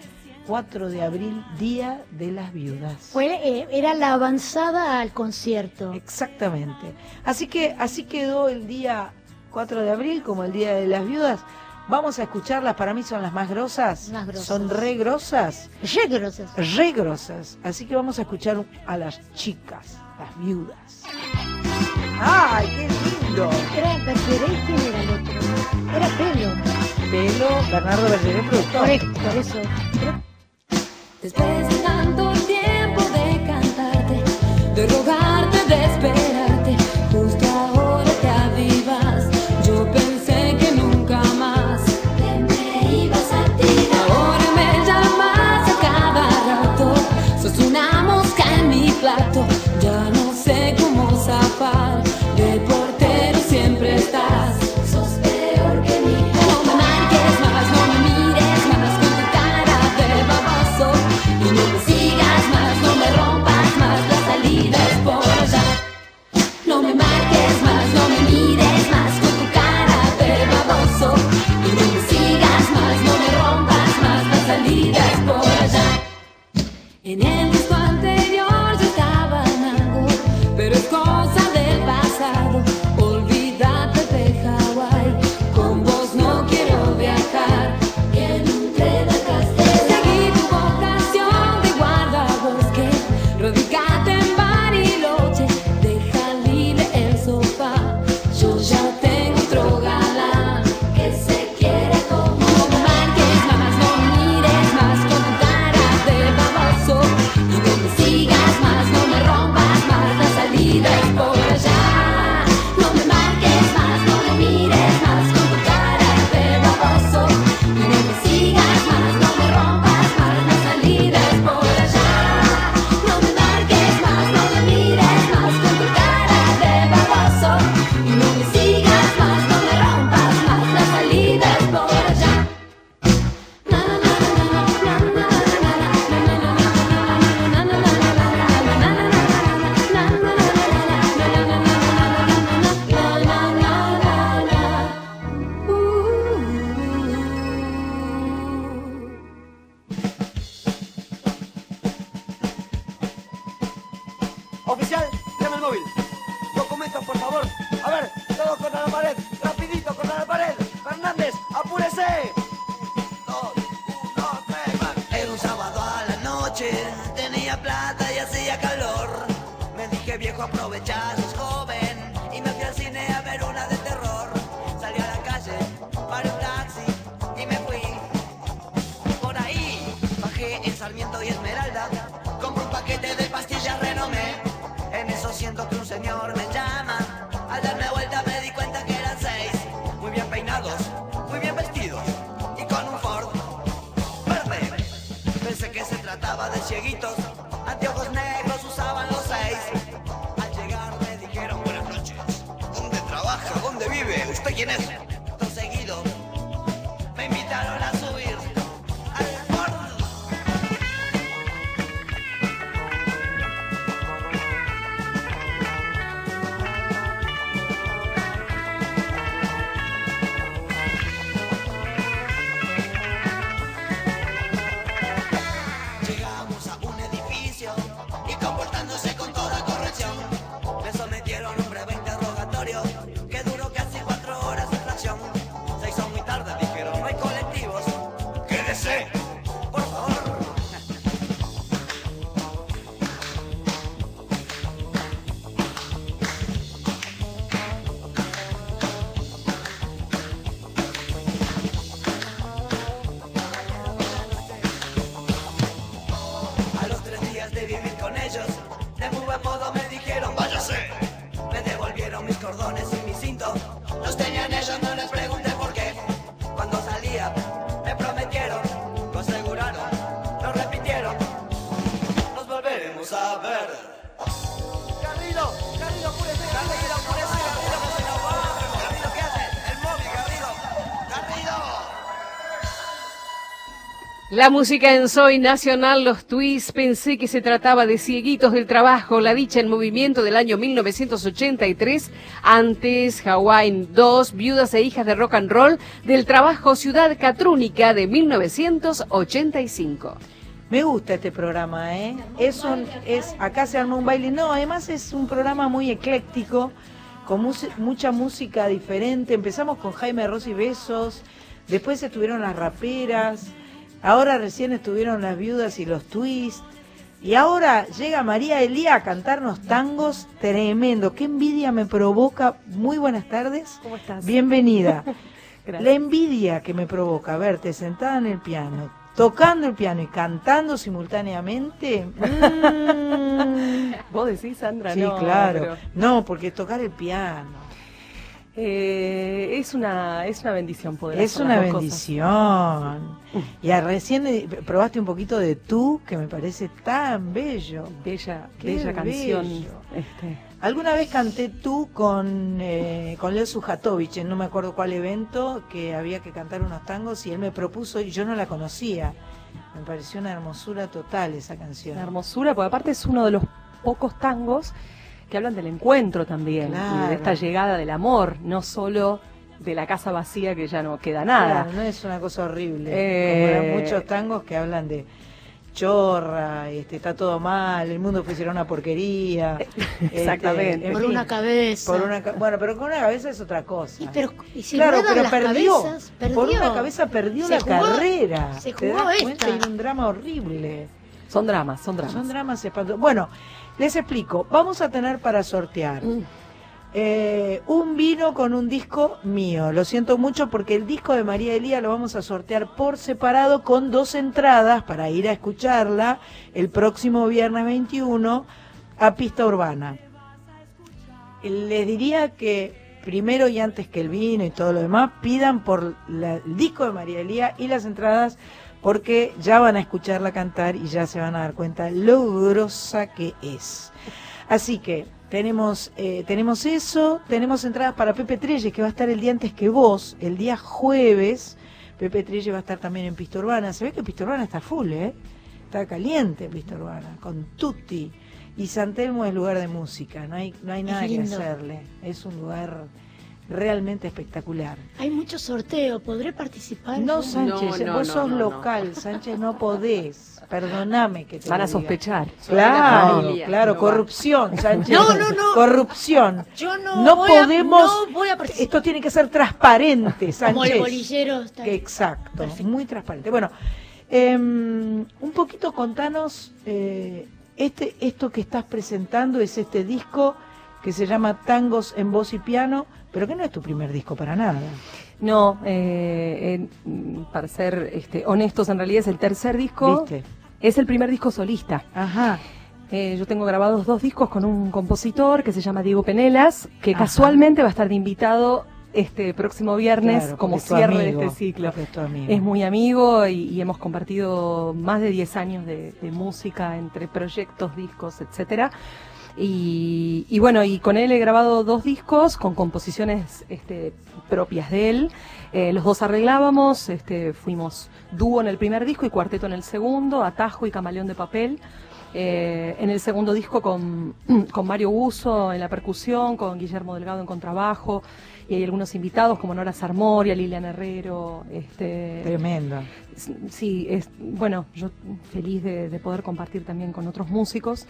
4 de abril, Día de las Viudas. Fue, eh, era la avanzada al concierto. Exactamente. Así que así quedó el día 4 de abril como el Día de las Viudas. Vamos a escucharlas, para mí son las más grosas. Más grosas. Son re grosas. Re grosas. Re grosas. Así que vamos a escuchar a las chicas, las viudas. ¡Ay, qué lindo! Era Bergeret, ¿quién era Pelo. Pelo, Bernardo Bergeré, productor. Por, por eso. Después En el La música en Soy Nacional, los twists, pensé que se trataba de Cieguitos del Trabajo, la dicha en movimiento del año 1983, antes Hawaii 2, Viudas e Hijas de Rock and Roll, del trabajo Ciudad Catrúnica de 1985. Me gusta este programa, ¿eh? Es un, es, acá se arma un baile. No, además es un programa muy ecléctico, con mucha música diferente. Empezamos con Jaime Rossi Besos, después estuvieron las raperas, ahora recién estuvieron las viudas y los twists. Y ahora llega María Elía a cantarnos tangos tremendo. Qué envidia me provoca. Muy buenas tardes. ¿Cómo estás? Bienvenida. La envidia que me provoca verte sentada en el piano, tocando el piano y cantando simultáneamente. mm. Vos decís, Sandra, Sí, no, claro. pero, No, porque tocar el piano eh, es una es una bendición poder es hacer una las dos cosas. bendición. Y a- recién eh, probaste un poquito de tú, que me parece tan bello. Bella, Qué bella canción. Este, Alguna vez canté tú con, eh, con Leo Sujatovich en no me acuerdo cuál evento, que había que cantar unos tangos y él me propuso y yo no la conocía. Me pareció una hermosura total esa canción. una hermosura, porque aparte es uno de los pocos tangos que hablan del encuentro también, y de esta llegada del amor, no solo de la casa vacía que ya no queda nada. Claro, no es una cosa horrible. Eh, Como hay muchos tangos que hablan de chorra, este, está todo mal, el mundo fuera una porquería. Exactamente. Este, en Por fin, una cabeza. por una ca- bueno, pero con una cabeza es otra cosa. pero y si claro, pero las perdió. cabezas, Por una cabeza perdió Se la jugó- carrera. se ¿Te jugó das esta. cuenta? Hay un drama horrible. Son dramas, son dramas. Son dramas espantosos. Bueno, les explico. Vamos a tener para sortear Mm. eh, un vino con un disco mío. Lo siento mucho porque el disco de María Elía lo vamos a sortear por separado con dos entradas para ir a escucharla el próximo viernes 21 a Pista Urbana. Les diría que primero y antes que el vino y todo lo demás, pidan por la- el disco de María Elía y las entradas porque ya van a escucharla cantar y ya se van a dar cuenta lo grosa que es. Así que tenemos, eh, tenemos eso, tenemos entradas para Pepe Trelles, que va a estar el día antes que vos, el día jueves. Pepe Trelles va a estar también en Pista Urbana. Se ve que Pista Urbana está full, ¿eh? Está caliente Pista Urbana, con Tutti. Y San Telmo es lugar de música, no hay, no hay nada que hacerle. Es un lugar realmente espectacular. Hay mucho sorteo, ¿podré participar? No? Sánchez, vos sos local, Sánchez, no podés. Perdóname que te Van a sospechar. Claro, familia, claro, no va. corrupción, Sánchez. No, no, no. Corrupción. Yo no voy a- podemos. no voy a participar. esto tiene que ser transparente, Sánchez. Como el bolillero está exacto, muy transparente. Bueno, em, un poquito contanos, eh, este, esto que estás presentando es este disco que se llama Tangos en voz y piano, pero que no es tu primer disco para nada. No, eh, eh, para ser este, honestos, en realidad es el tercer disco. ¿Viste? Es el primer disco solista. Ajá. Eh, yo tengo grabados dos discos con un compositor que se llama Diego Penelas, que Ajá. casualmente va a estar de invitado este próximo viernes Claro, como cierre de este ciclo. es muy amigo y, y hemos compartido más de 10 años de, de música entre proyectos, discos, etcétera. Y, y bueno, y con él he grabado dos discos con composiciones este, propias de él. Eh, los dos arreglábamos, este, fuimos dúo en el primer disco y cuarteto en el segundo, atajo y camaleón de papel. Eh, en el segundo disco con, con Mario Uso en la percusión, con Guillermo Delgado en contrabajo, y hay algunos invitados como Nora Sarmoria, Lilian Herrero. Este, Tremendo. Sí, es, bueno, yo feliz de, de poder compartir también con otros músicos.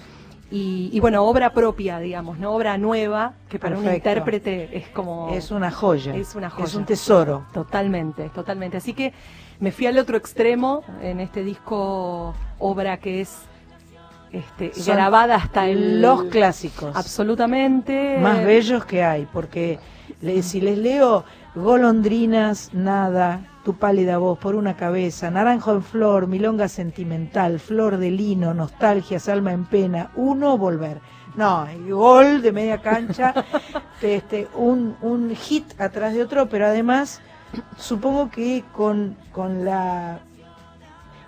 Y, y bueno, obra propia, digamos, no obra nueva, que para un intérprete es como... Es una joya. Es una joya. Es un tesoro. Totalmente, totalmente. Así que me fui al otro extremo en este disco, obra que es este, Son grabada hasta el... los clásicos. Absolutamente. más bellos que hay, porque le- si les leo golondrinas, nada, tu pálida voz por una cabeza, naranjo en flor, milonga sentimental, flor de lino, nostalgias, alma en pena, uno volver. No, y gol de media cancha, este, un, un hit atrás de otro, pero además supongo que con, con la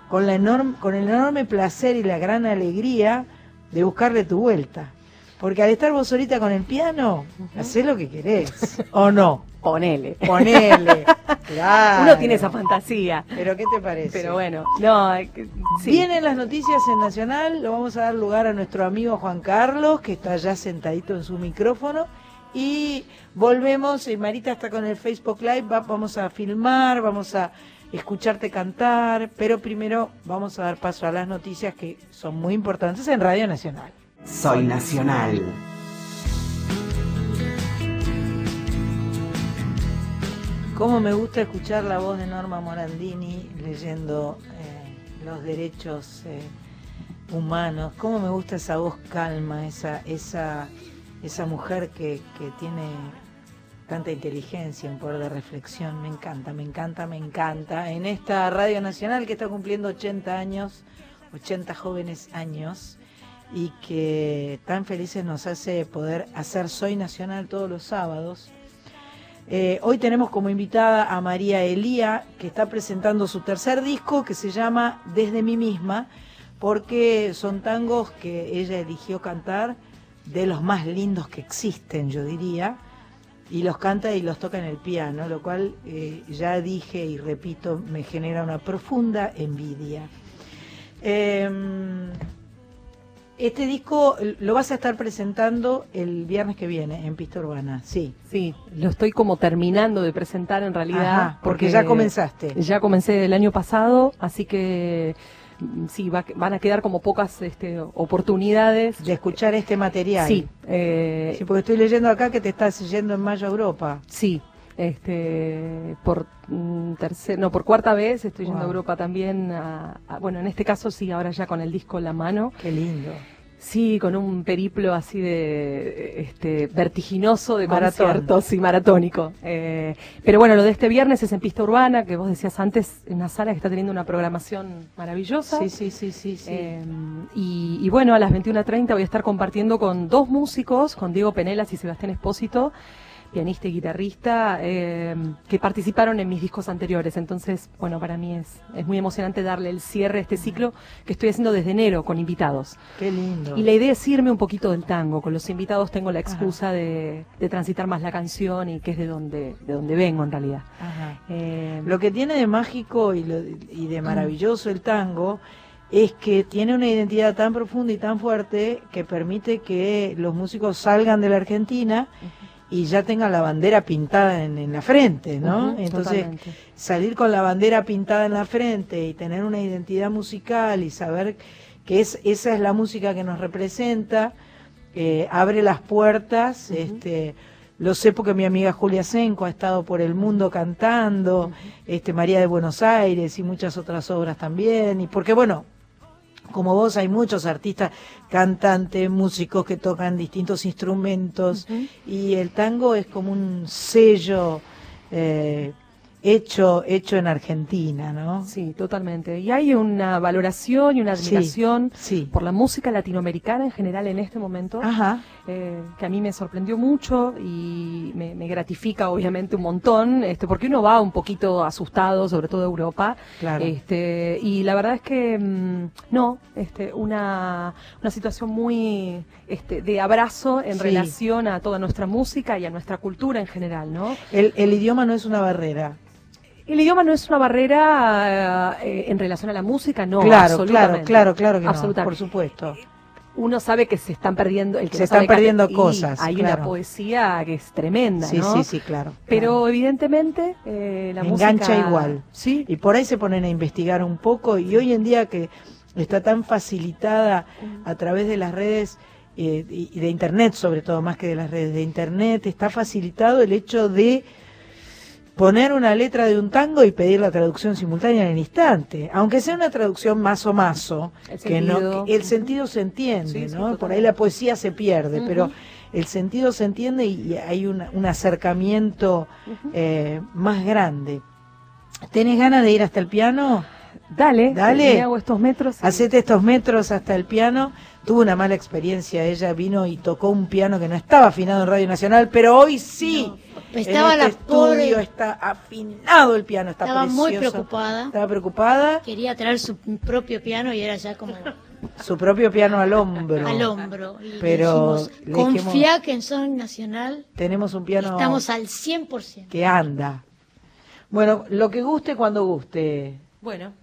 con la enorme, con el enorme placer y la gran alegría de buscarle tu vuelta. Porque al estar vos solita con el piano, hacés lo que querés, ¿o no? Ponele. Ponele. Claro. Uno tiene esa fantasía. Pero ¿qué te parece? Pero bueno, no, eh, que- sí. Vienen las noticias en Nacional, lo vamos a dar lugar a nuestro amigo Juan Carlos, que está ya sentadito en su micrófono. Y volvemos, y Marita está con el Facebook Live, va- vamos a filmar, vamos a escucharte cantar, pero primero vamos a dar paso a las noticias que son muy importantes en Radio Nacional. Soy nacional. Cómo me gusta escuchar la voz de Norma Morandini leyendo eh, los derechos eh, humanos. Cómo me gusta esa voz calma, esa, esa, esa mujer que, que tiene tanta inteligencia, un poder de reflexión. Me encanta, me encanta, me encanta. En esta Radio Nacional que está cumpliendo 80 años, 80 jóvenes años, y que tan felices nos hace poder hacer Soy Nacional todos los sábados. Eh, hoy tenemos como invitada a María Elía, que está presentando su tercer disco que se llama Desde mí misma, porque son tangos que ella eligió cantar de los más lindos que existen, yo diría, y los canta y los toca en el piano, lo cual eh, ya dije y repito, me genera una profunda envidia. Em, este disco lo vas a estar presentando el viernes que viene en Pista Urbana, sí. Sí, lo estoy como terminando de presentar en realidad. Ajá, porque ya comenzaste. Ya comencé el año pasado, así que mm, sí, va- van a quedar como pocas este, oportunidades. De escuchar este material. Sí, eh, Sí, porque estoy leyendo acá que te estás yendo en mayo a Europa. sí. Este, por mm, tercer, no, por cuarta vez estoy yendo a. Europa también. a- a- bueno, en este caso sí, ahora ya con el disco en la mano. Qué lindo. Sí, con un periplo así de este vertiginoso de Maratón. conciertos y maratónico. Eh, pero bueno, lo de este viernes es en pista urbana, que vos decías antes, en una sala que está teniendo una programación maravillosa. Sí, sí, sí, sí, sí. Eh, y, y bueno, a las 21.30 voy a estar compartiendo con dos músicos, con Diego Penelas y Sebastián Espósito, pianista y guitarrista, eh, que participaron en mis discos anteriores. Entonces, bueno, para mí es, es muy emocionante darle el cierre a este ciclo que estoy haciendo desde enero con invitados. Qué lindo. Y la idea es irme un poquito del tango. Con los invitados tengo la excusa de, de transitar más la canción y que es de donde, de donde vengo en realidad. Ajá. Eh, Lo que tiene de mágico y, lo- y de maravilloso el tango es que tiene una identidad tan profunda y tan fuerte que permite que los músicos salgan de la Argentina y ya tengan la bandera pintada en, en la frente, ¿no? Entonces, totalmente. salir con la bandera pintada en la frente y tener una identidad musical y saber que es, esa es la música que nos representa, eh, abre las puertas, este, lo sé porque mi amiga Julia Senco ha estado por el mundo cantando, este, María de Buenos Aires y muchas otras obras también, y porque bueno, como vos hay muchos artistas, cantantes, músicos que tocan distintos instrumentos y el tango es como un sello eh, hecho hecho en Argentina, ¿no? Sí, totalmente. Y hay una valoración y una admiración sí. por la música latinoamericana en general en este momento, Ajá. eh, que a mí me sorprendió mucho y me, me gratifica obviamente un montón, este, porque uno va un poquito asustado, sobre todo de Europa, Claro. este, y la verdad es que mm, no, este, una, una situación muy este, de abrazo en Sí. relación a toda nuestra música y a nuestra cultura en general, ¿no? El, el idioma no es una barrera. El idioma no es una barrera eh, en relación a la música, no. claro, absolutamente. claro, claro, claro que no, Absolutamente. por supuesto. Uno sabe que se están perdiendo, el que Se no están perdiendo cosas, Hay claro. una poesía que es tremenda, Sí, ¿no? sí, sí, claro. Pero evidentemente eh, la engancha música igual. Sí. Y por ahí se ponen a investigar un poco y hoy en día que está tan facilitada a través de las redes eh, y de internet sobre todo más que de las redes de internet está facilitado el hecho de poner una letra de un tango y pedir la traducción simultánea en el instante, aunque sea una traducción más o mazo, El que no que el sentido se entiende, Sí, sí, ¿no? Por ahí la poesía se pierde, pero el sentido se entiende y hay una- un acercamiento eh, más grande. ¿Tenés ganas de ir hasta el piano? Dale, Dale. hago estos metros. y- Hacete estos metros hasta el piano. Tuvo una mala experiencia. Ella vino y tocó un piano que no estaba afinado en Radio Nacional, pero hoy sí. Estaba en la este estudio pobre- está afinado el piano. Está Estaba muy preocupada. Estaba preocupada. Quería traer su propio piano y era ya como Su propio piano al hombro. al hombro. Y Pero dijimos, confía que en Son Nacional tenemos un piano estamos al 100%. que anda. Bueno, lo que guste cuando guste. Bueno.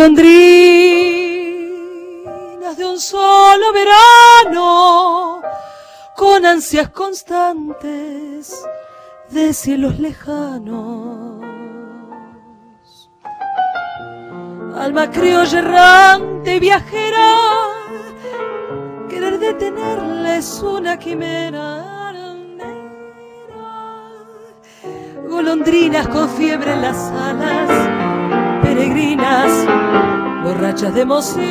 Golondrinas de un solo verano, con ansias constantes de cielos lejanos. Alma criolla errante y viajera, querer detenerles una quimera. Golondrinas con fiebre en las alas, peregrinas, borrachas de emoción.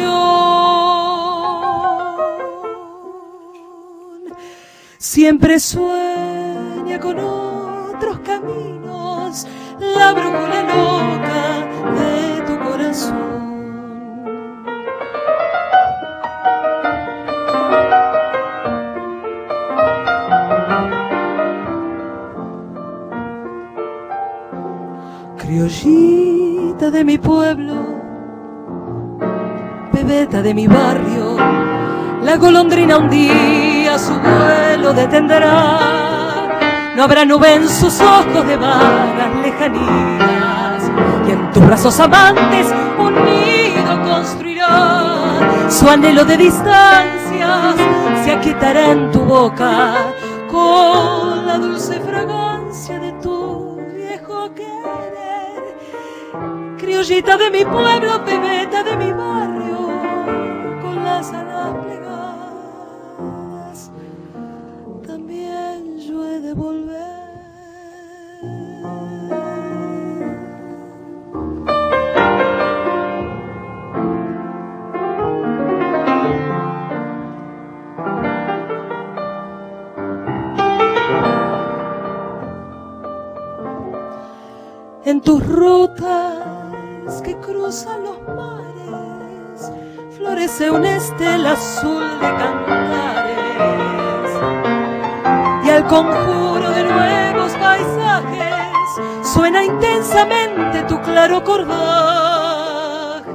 Siempre sueña con otros caminos, la brújula loca de tu corazón. Criollita de mi pueblo, bebeta de mi barrio, la golondrina un día su vuelo detendrá. No habrá nube en sus ojos de vagas lejanías, y en tus brazos amantes un nido construirá. Su anhelo de distancias se aquietará en tu boca con la dulce fragancia de tu viejo querer. Criollita de mi pueblo, bebeta de mi barrio, con las alas plegadas, también yo he de volver. En tus cruzan los mares, florece una estela azul de cantares. Y al conjuro de nuevos paisajes suena intensamente tu claro cordaje.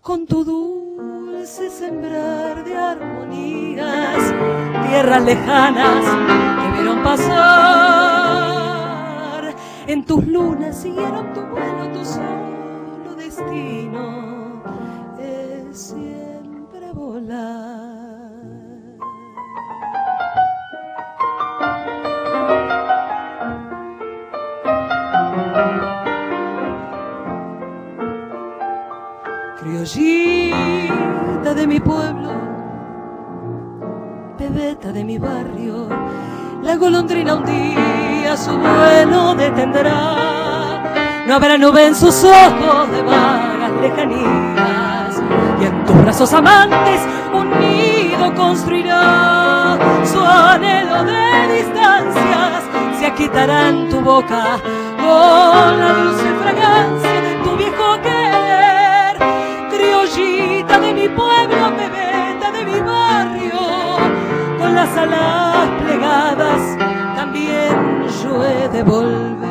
Con tu dulce sembrar de armonías, tierras lejanas que vieron pasar. En tus lunas siguieron tu De mi pueblo, bebeta de mi barrio, la golondrina un día su vuelo detendrá. No habrá nube en sus ojos de vagas lejanías, y en tus brazos amantes un nido construirá. Su anhelo de distancias se aquietará en tu boca con la dulce fragancia mi pueblo, bebeta de mi barrio, con las alas plegadas también yo he de volver.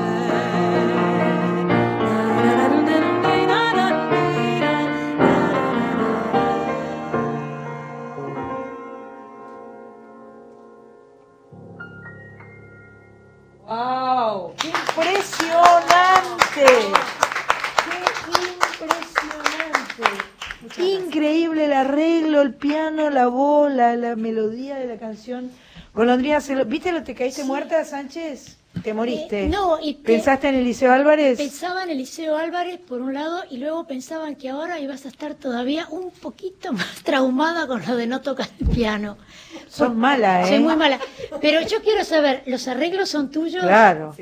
Arreglo, el piano, la bola, la melodía de la canción. Golondrina, se lo- ¿viste lo te caíste muerta, Sánchez? te moriste. Eh, no, y te- ¿Pensaste en Eliseo Álvarez? Pensaba en Eliseo Álvarez por un lado y luego pensaban que ahora ibas a estar todavía un poquito más traumada con lo de no tocar el piano. Sos mala, ¿eh? Soy muy mala. Pero yo quiero saber, ¿los arreglos son tuyos? Claro.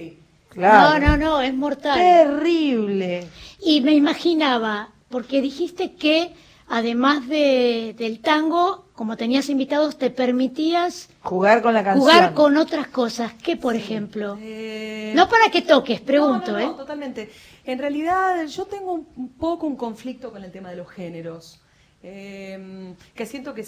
Claro. No, no, no, es mortal. Terrible. Y me imaginaba, porque dijiste que además de, del tango, como tenías invitados, te permitías Jugar con la canción. jugar con otras cosas. ¿Qué, por ejemplo? No para que toques, pregunto, No, no, no, ¿eh? totalmente. En realidad, yo tengo un, un poco un conflicto con el tema de los géneros. eh, que siento que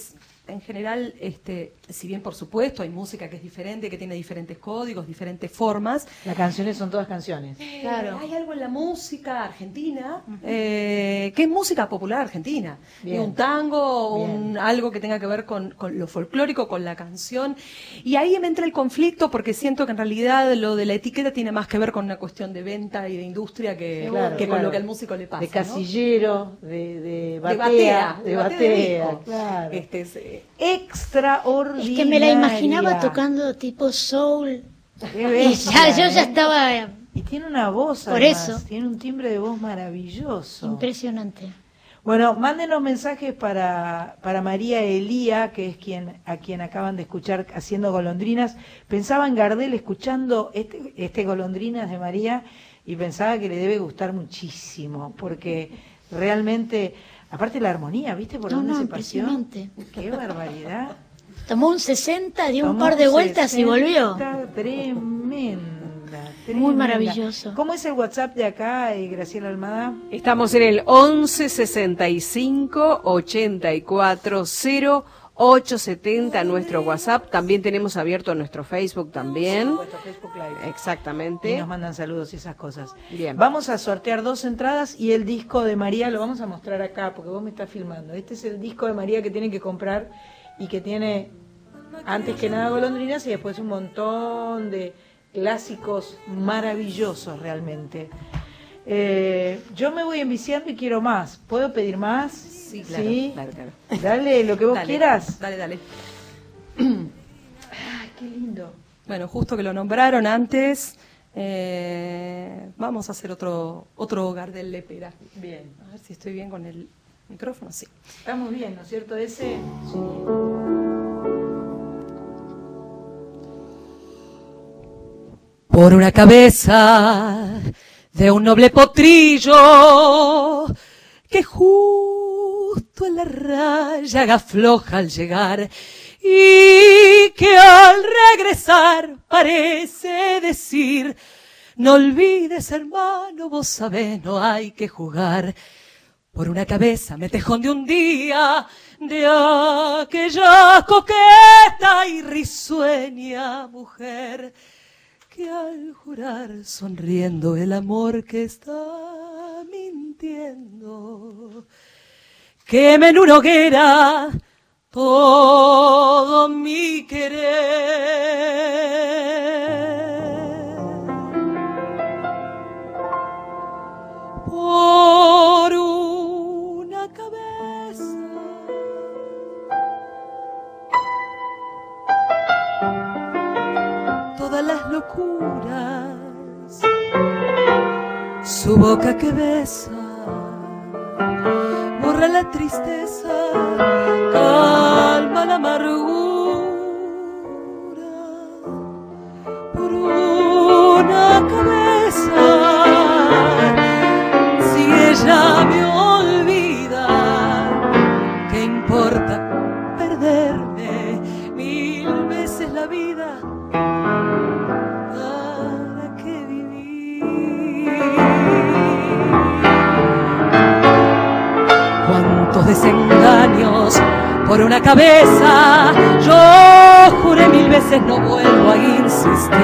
en general, este, si bien por supuesto hay música que es diferente, que tiene diferentes códigos, diferentes formas, Las canciones son todas canciones. eh, hay algo en la música argentina eh, que es música popular argentina. Bien. Un tango, un, algo que tenga que ver con, con lo folclórico, con la canción. Y ahí me entra el conflicto porque siento que en realidad lo de la etiqueta tiene más que ver con una cuestión de venta y de industria que, Claro, que con claro. lo que al músico le pasa. De casillero, de, de De batea, batea, de de batea batea, de disco. claro. Este es, eh, Extraordinaria. Es que me la imaginaba tocando tipo soul. Y ya, yo ya ¿eh? estaba Y tiene una voz, Por además, eso. Tiene un timbre de voz maravilloso. impresionante. Bueno, mándenos mensajes para, para María Elía, que es quien a quien acaban de escuchar haciendo golondrinas. Pensaba en Gardel escuchando este, este golondrinas de María y pensaba que le debe gustar muchísimo, porque realmente, aparte la armonía, ¿viste por No, dónde no, se paseó? impresionante. Qué barbaridad. Tomó un 60, dio un Tomó par de vueltas y 60, volvió. Tremenda, Muy maravilloso. ¿Cómo es el WhatsApp de acá, eh, Graciela Almada? Estamos en el 11 65 84 0 870 nuestro WhatsApp. También tenemos abierto nuestro Facebook también. Facebook Live. Exactamente. Y nos mandan saludos y esas cosas. Bien. Vamos a sortear dos entradas y el disco de María lo vamos a mostrar acá porque vos me estás filmando. Este es el disco de María que tienen que comprar y que tiene antes que nada golondrinas y después un montón de clásicos maravillosos realmente. Eh, yo me voy enviciando y quiero más. ¿Puedo pedir más? Sí, claro, claro, claro. Dale lo que vos Dale, quieras. Dale, dale. Ay, qué lindo. Bueno, justo que lo nombraron antes, eh, vamos a hacer otro otro hogar del Lepera. Bien. A ver si estoy bien con el micrófono, sí. Estamos bien, ¿no es cierto? Ese. Por una cabeza de un noble potrillo que justo en la raya haga floja al llegar y que al regresar parece decir no olvides hermano, vos sabés, no hay que jugar. Por una cabeza me tejón de un día de aquella coqueta y risueña mujer que al jurar sonriendo el amor que está mintiendo queme en una hoguera todo mi querer. Por una cabeza todas las locuras. Su boca que besa borra la tristeza calma la amargura. Por una cabeza si ella me desengaños por una cabeza. Yo juré mil veces no vuelvo a insistir.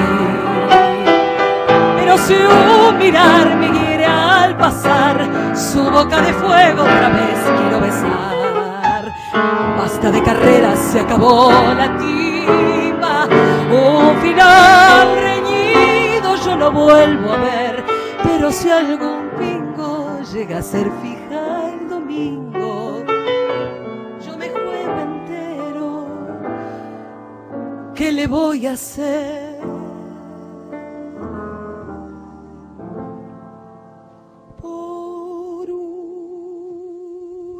Pero si un mirar me hiere al pasar su boca de fuego otra vez quiero besar. Basta de carreras se acabó la timba. Un final reñido yo no vuelvo a ver. Pero si algún pingo llega a ser fija el domingo ¿qué le voy a hacer? Por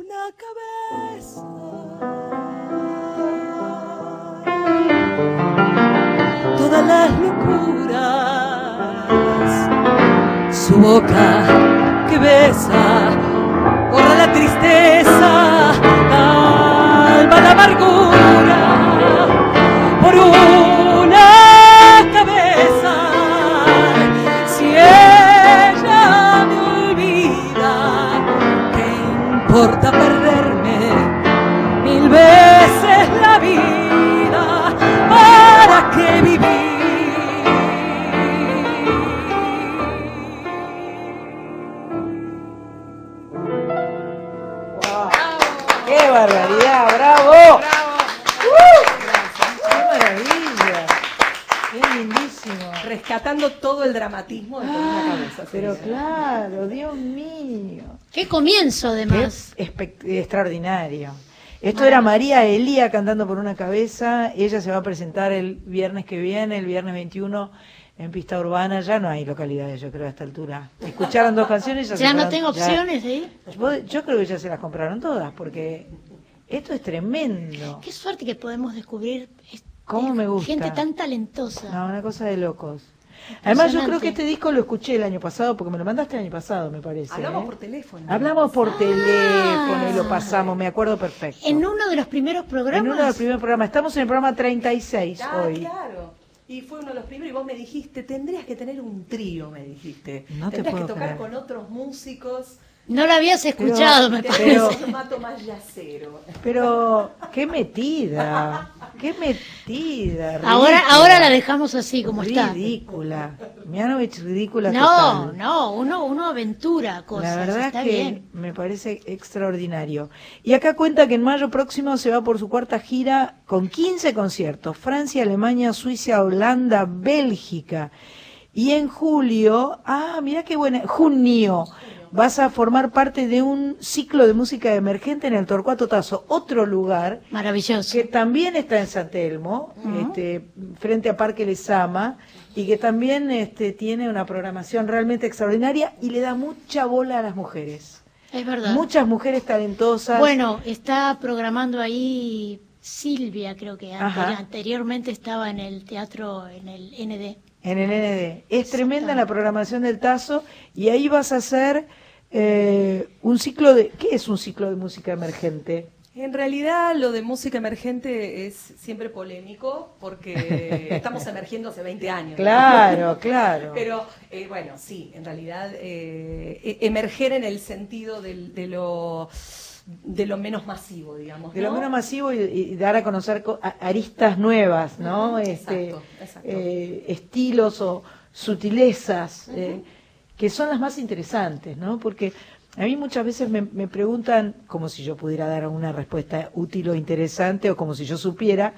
una cabeza. Todas las locuras, su boca. Comienzo, además. Espect- extraordinario. Esto era María Elía cantando por una cabeza. Ella se va a presentar el viernes que viene, el viernes 21, en pista urbana. Ya no hay localidades, yo creo, a esta altura. Escucharon dos canciones ya, se Ya no tengo opciones de ir. Vos- Yo creo que ya se las compraron todas, porque esto es tremendo. Qué suerte que podemos descubrir es- ¿Cómo me gusta? gente tan talentosa. No, una cosa de locos. Además, yo creo que este disco lo escuché el año pasado, porque me lo mandaste el año pasado, me parece. Hablamos ¿eh? por teléfono. Hablamos por teléfono y lo pasamos, me acuerdo perfecto. En uno de los primeros programas. En uno de los primeros programas. Estamos en el programa 36 Ah, hoy. claro. Y fue uno de los primeros y vos me dijiste, tendrías que tener un trío, me dijiste. No te tendrías puedo que tocar creer. con otros músicos. No lo habías escuchado, me parece. pero- un formato más yacero. Pero, qué metida, qué metida. Ahora, ridícula. ahora la dejamos así como está. Ridícula. Mianovich ridícula No, total. no, uno, uno aventura cosas. La verdad está es que bien. me parece extraordinario. Y acá cuenta que en mayo próximo se va por su cuarta gira con 15 conciertos. Francia, Alemania, Suiza, Holanda, Bélgica. Y en julio, ah, mira qué buena, junio, vas a formar parte de un ciclo de música emergente en el Torcuato Tazo, otro lugar Maravilloso. que también está en San Telmo, este, frente a Parque Lesama, y que también este, tiene una programación realmente extraordinaria y le da mucha bola a las mujeres. Es verdad. Muchas mujeres talentosas. Bueno, está programando ahí Silvia, creo que anteriormente estaba en el teatro, en el ND. En el ND. Es tremenda la programación del Tazo y ahí vas a hacer eh, un ciclo de... ¿Qué es un ciclo de música emergente? En realidad lo de música emergente es siempre polémico porque estamos emergiendo hace 20 años. ¿no? Claro, claro. Pero eh, bueno, sí, en realidad eh, e- emerger en el sentido de, lo de lo menos masivo, digamos. De lo ¿no? menos masivo y, y dar a conocer aristas nuevas, ¿no? Este, exacto, exacto. eh, estilos o sutilezas, que son las más interesantes, ¿no? Porque a mí muchas veces me, preguntan, como si yo pudiera dar una respuesta útil o interesante, o como si yo supiera,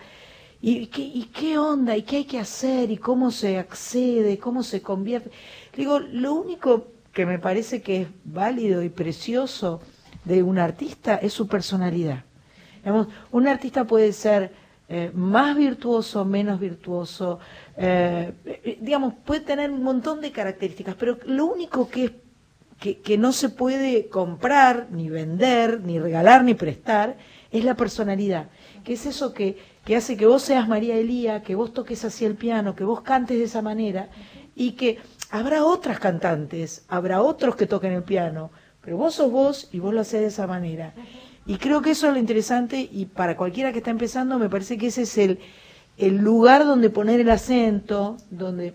¿y qué, y qué onda? ¿Y qué hay que hacer? ¿Y cómo se accede? ¿Cómo se convierte? Digo, lo único que me parece que es válido y precioso de un artista es su personalidad. Un artista puede ser eh, más virtuoso, menos virtuoso, eh, eh, digamos, puede tener un montón de características, pero lo único que, es- que, no se puede comprar, ni vender, ni regalar, ni prestar, es la personalidad, que es eso que, que hace que vos seas María Elía, que vos toques así el piano, que vos cantes de esa manera, y que habrá otras cantantes, habrá otros que toquen el piano, pero vos sos vos y vos lo haces de esa manera. Y creo que eso es lo interesante y para cualquiera que está empezando me parece que ese es el, el lugar donde poner el acento, donde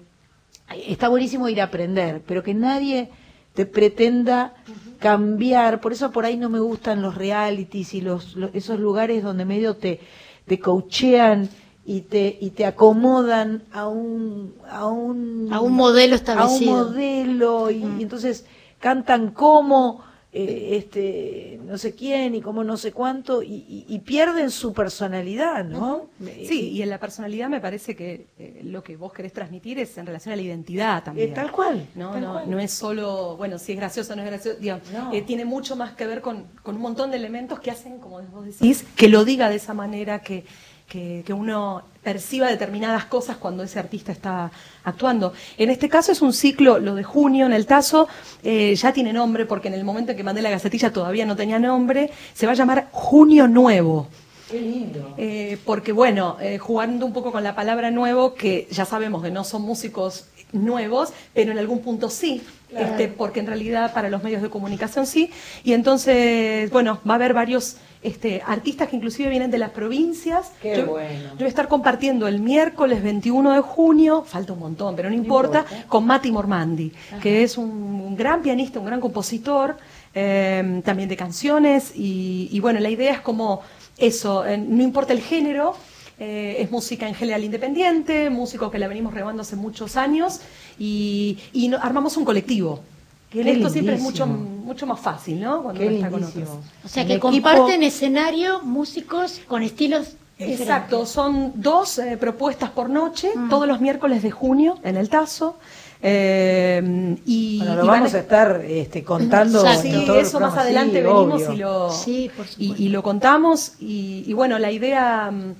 está buenísimo ir a aprender, pero que nadie te pretenda cambiar, por eso por ahí no me gustan los realities y los, los- esos lugares donde medio te, te coachean y te, y te acomodan a un, a un, A un modelo a establecido. un modelo y, y entonces cantan como eh, este no sé quién y como no sé cuánto y, y- y pierden su personalidad, ¿no? Sí, y en la personalidad me parece que eh, lo que vos querés transmitir es en relación a la identidad también. Eh, tal cual, No, tal no, cual. no es solo, bueno, si es gracioso o no es gracioso, digamos, No. eh, tiene mucho más que ver con, con un montón de elementos que hacen, como vos decís, que lo diga de esa manera, que, que, que uno perciba determinadas cosas cuando ese artista está actuando. En este caso es un ciclo, lo de junio en el Tazo, eh, ya tiene nombre porque en el momento en que mandé la gacetilla todavía no tenía nombre, se va a llamar Junio Nuevo. Qué lindo. Eh, porque bueno, eh, jugando un poco con la palabra nuevo, que ya sabemos que no son músicos nuevos, pero en algún punto sí, Claro. este, porque en realidad para los medios de comunicación sí. Y entonces, bueno, va a haber varios este, artistas que inclusive vienen de las provincias. Qué yo, bueno. yo voy a estar compartiendo el miércoles 21 de junio, falta un montón, pero no importa, con Mati Mormandi, que es un, un gran pianista, un gran compositor, eh, también de canciones. Y, y bueno, la idea es como eso, eh, no importa el género, eh, es música en general independiente, músico que la venimos rebando hace muchos años y, y no- armamos un colectivo. Qué Que Esto siempre es mucho, mucho más fácil, ¿no? Cuando Qué uno está con otros. O sea, El que equipo- comparten escenario músicos con estilos Exacto, son dos eh, propuestas por noche, todos los miércoles de junio en el Tazo. eh, y, Bueno, lo y van vamos a estar este, contando. Sí, eso más adelante Sí, venimos obvio. y lo, Sí, y, y lo contamos. Y, y bueno, la idea, mm,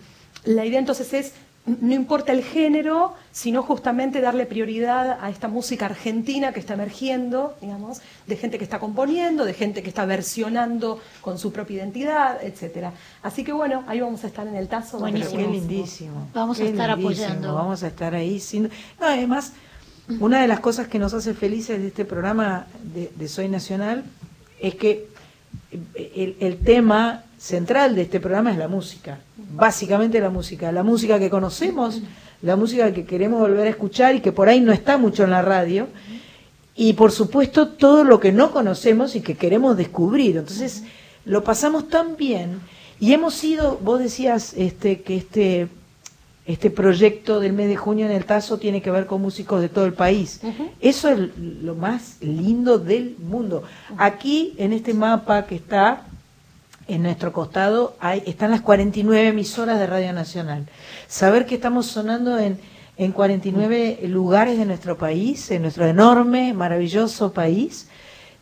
la idea entonces es, no importa el género, sino justamente darle prioridad a esta música argentina que está emergiendo, digamos, de gente que está componiendo, de gente que está versionando con su propia identidad, etcétera. Así que bueno, ahí vamos a estar en el tazo. Buenísimo. Qué vamos- lindísimo. Vamos a estar lindísimo. apoyando. Vamos a estar ahí. Sin... No, además, una de las cosas que nos hace felices de este programa de, de Soy Nacional es que el, tema central de este programa es la música. Básicamente la música. La música que conocemos, la música que queremos volver a escuchar y que por ahí no está mucho en la radio. Y por supuesto todo lo que no conocemos y que queremos descubrir. Entonces lo pasamos tan bien y hemos ido, vos decías este, que este, este proyecto del mes de junio en el Tazo tiene que ver con músicos de todo el país. Eso es lo más lindo del mundo. Aquí en este mapa que está en nuestro costado hay, están las 49 emisoras de Radio Nacional. Saber que estamos sonando en, en 49 lugares de nuestro país, en nuestro enorme, maravilloso país,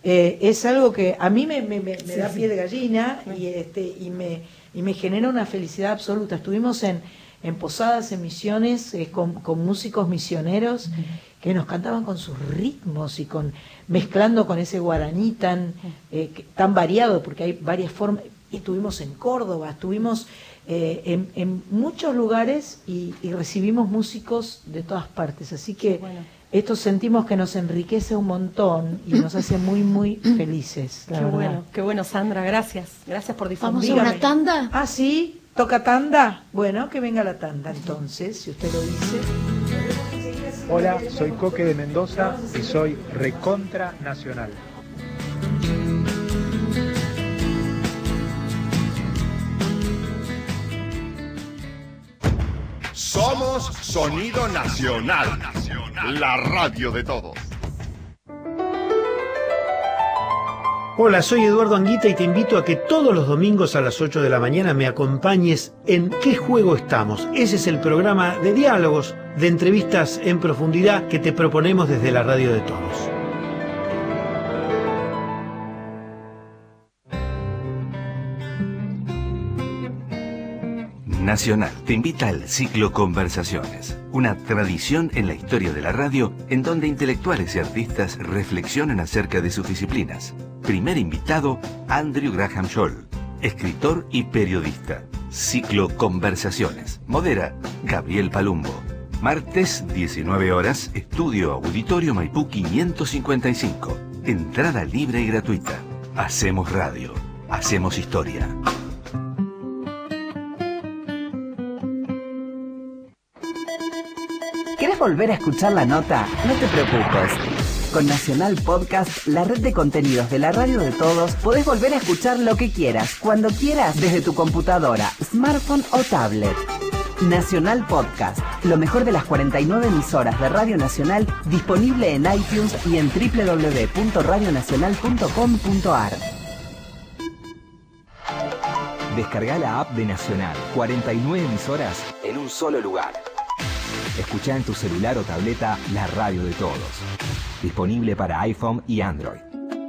eh, es algo que a mí me, me- me- me da pie de gallina y, este, y, me, y me genera una felicidad absoluta. Estuvimos en, en Posadas, en Misiones, eh, con, con músicos misioneros que nos cantaban con sus ritmos y con mezclando con ese guaraní tan, eh, que- tan variado, porque hay varias formas. Estuvimos en Córdoba, estuvimos eh, en, en muchos lugares y, y recibimos músicos de todas partes. Así que esto sentimos que nos enriquece un montón y nos hace muy, muy felices. La Qué verdad. bueno, qué bueno, Sandra, gracias. Gracias por Vamos difundir. a una tanda. Ah, sí, toca tanda. Bueno, que venga la tanda entonces, si usted lo dice. Hola, soy Coque de Mendoza y soy recontra nacional. Somos Sonido Nacional, la radio de todos. Hola, soy Eduardo Anguita y te invito a que todos los domingos a las 8 de la mañana me acompañes en ¿Qué juego estamos? Ese es el programa de diálogos, de entrevistas en profundidad que te proponemos desde la radio de todos. Nacional te invita al ciclo Conversaciones, una tradición en la historia de la radio en donde intelectuales y artistas reflexionan acerca de sus disciplinas. Primer invitado, Andrew Graham Scholl, escritor y periodista. Ciclo Conversaciones. Modera Gabriel Palumbo. Martes, 19 horas, Estudio Auditorio Maipú 555. Entrada libre y gratuita. Hacemos radio. Hacemos historia. ¿Querés volver a escuchar la nota? No te preocupes. Con Nacional Podcast, la red de contenidos de la radio de todos, podés volver a escuchar lo que quieras, cuando quieras, desde tu computadora, smartphone o tablet. Nacional Podcast, lo mejor de las 49 emisoras de Radio Nacional, disponible en iTunes y en www.radionacional.com.ar. Descarga la app de Nacional. 49 emisoras en un solo lugar. Escucha en tu celular o tableta la radio de todos. Disponible para iPhone y Android.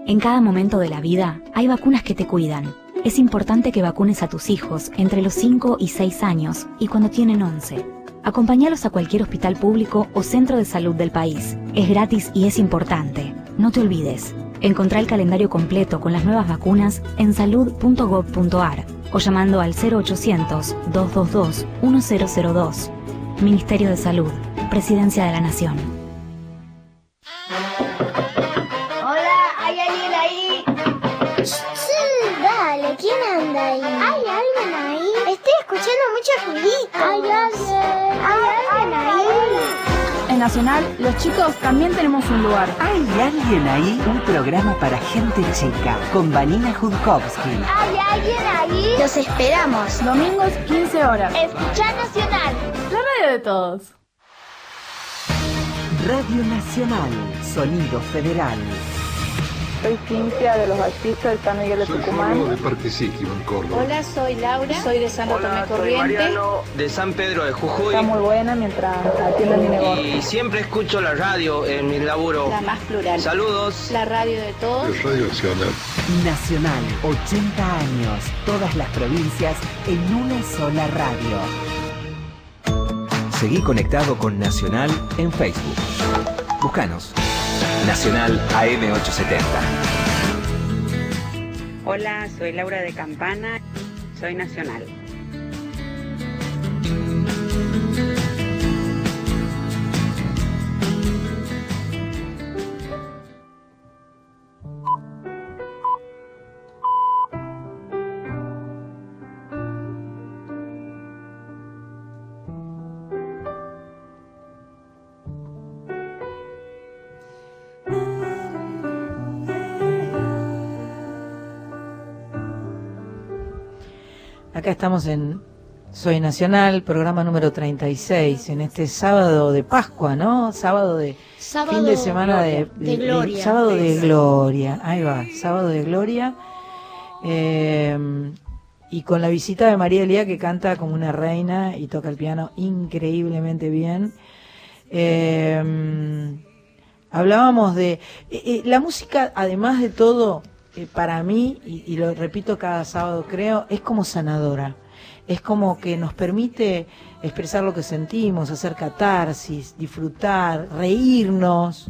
En cada momento de la vida hay vacunas que te cuidan, Es importante que vacunes a tus hijos entre los 5 y 6 años y cuando tienen 11. Acompáñalos a cualquier hospital público o centro de salud del país. Es gratis y es importante. No te olvides. Encontrá el calendario completo con las nuevas vacunas en salud.gov.ar o llamando al 0800-222-1002. Ministerio de Salud, Presidencia de la Nación. Hola, ¿hay alguien ahí? Sí, dale, ¿quién anda ahí? ¿Hay alguien ahí? Estoy escuchando mucho ruidito. ¿Hay alguien? ¿Hay alguien ahí? Nacional, los chicos también tenemos un lugar. ¿Hay alguien ahí? Un programa para gente chica con Vanina Judkowski. ¿Hay alguien ahí? Los esperamos. Domingos, 15 horas. Escucha Nacional. La radio de todos. Radio Nacional, Sonido Federal. Soy Cintia de los artistas de San Miguel de Tucumán. de Parque en Córdoba. Hola, soy Laura. Soy de San Tomé Corriente. de San Pedro de Jujuy. Está muy buena mientras atiendo mi negocio. Y siempre escucho la radio en mi laburo. La más plural. Saludos. La radio de todos. De Radio Nacional. Nacional, 80 años, todas las provincias en una sola radio. Seguí conectado con Nacional en Facebook. Búscanos. Nacional AM870. Hola, soy Laura de Campana, soy nacional. Acá estamos en Soy Nacional, programa número 36, en este sábado de Pascua, ¿no? Sábado de Sábado fin de semana de, de gloria. sábado de gloria, ahí va, sábado de gloria. Eh, y con la visita de María Elía que canta como una reina y toca el piano increíblemente bien. Eh, hablábamos de eh, eh, la música, además de todo, eh, para mí, y, y lo repito cada sábado creo, es como sanadora. Es como que nos permite expresar lo que sentimos, hacer catarsis, disfrutar, reírnos,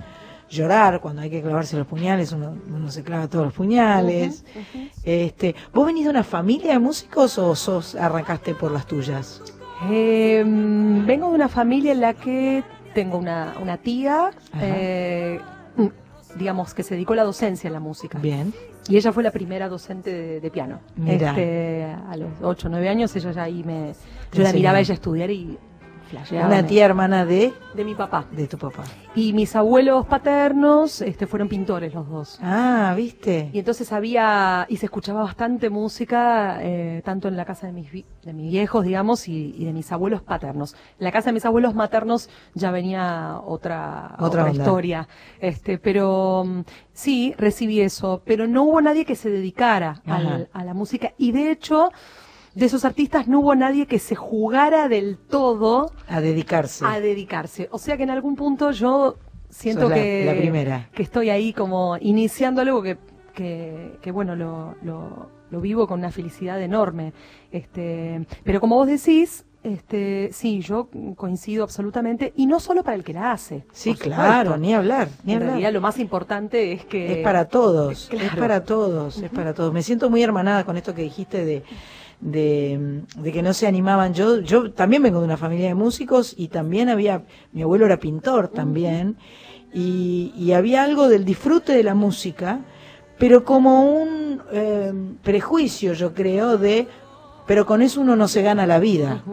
llorar cuando hay que clavarse los puñales, uno, uno se clava todos los puñales. Este, ¿Vos venís de una familia de músicos o sos arrancaste por las tuyas? Eh, vengo de una familia en la que tengo una, una tía, eh, digamos, que se dedicó a la docencia en la música. Bien. Y ella fue la primera docente de, de piano. Este, a los 8 o 9 años ella ya ahí me... Yo la miraba a ella estudiar y Una tía hermana de De mi papá. de tu papá. Y mis abuelos paternos este, fueron pintores los dos. Ah, ¿viste? Y entonces había, y se escuchaba bastante música, eh, tanto en la casa de mis, de mis viejos, digamos, y, y de mis abuelos paternos. En la casa de mis abuelos maternos ya venía otra, Otra historia. Este, pero mm, sí, recibí eso, pero no hubo nadie que se dedicara al- a la música. Y de hecho, de esos artistas no hubo nadie que se jugara del todo A dedicarse. a dedicarse. O sea que en algún punto yo siento la- que, la primera. que estoy ahí como iniciando algo que, que, que, bueno, lo, lo, lo vivo con una felicidad enorme. Este, pero como vos decís, este, sí, yo coincido absolutamente, y no solo para el que la hace. Sí, claro, ni hablar, ni en hablar. realidad lo más importante es que... Es para todos, es para todos, es para todos. Me siento muy hermanada con esto que dijiste de, de, de que no se animaban. Yo, yo también vengo de una familia de músicos y también había, mi abuelo era pintor también, y, y había algo del disfrute de la música, pero como un eh, prejuicio, yo creo, de, pero con eso uno no se gana la vida.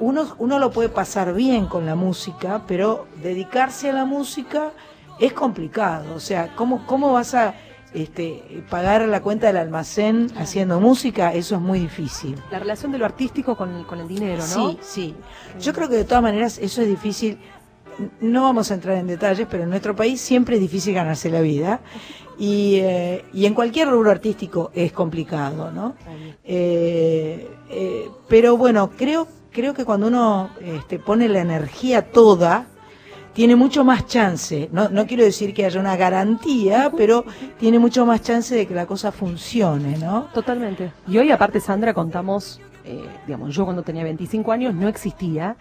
Uno, uno lo puede pasar bien con la música, pero dedicarse a la música es complicado. O sea, ¿cómo, cómo vas a este, pagar la cuenta del almacén haciendo música? Eso es muy difícil. La relación de lo artístico con, con el dinero, ¿no? Sí, sí. Yo creo que de todas maneras eso es difícil. No vamos a entrar en detalles, pero en nuestro país siempre es difícil ganarse la vida. Y, eh, y en cualquier rubro artístico es complicado, ¿no? Eh, eh, pero bueno, creo, creo que cuando uno este, pone la energía toda, tiene mucho más chance. No, no quiero decir que haya una garantía, pero tiene mucho más chance de que la cosa funcione, ¿no? Totalmente. Y hoy, aparte, Sandra, contamos, eh, digamos, yo cuando tenía 25 años no existía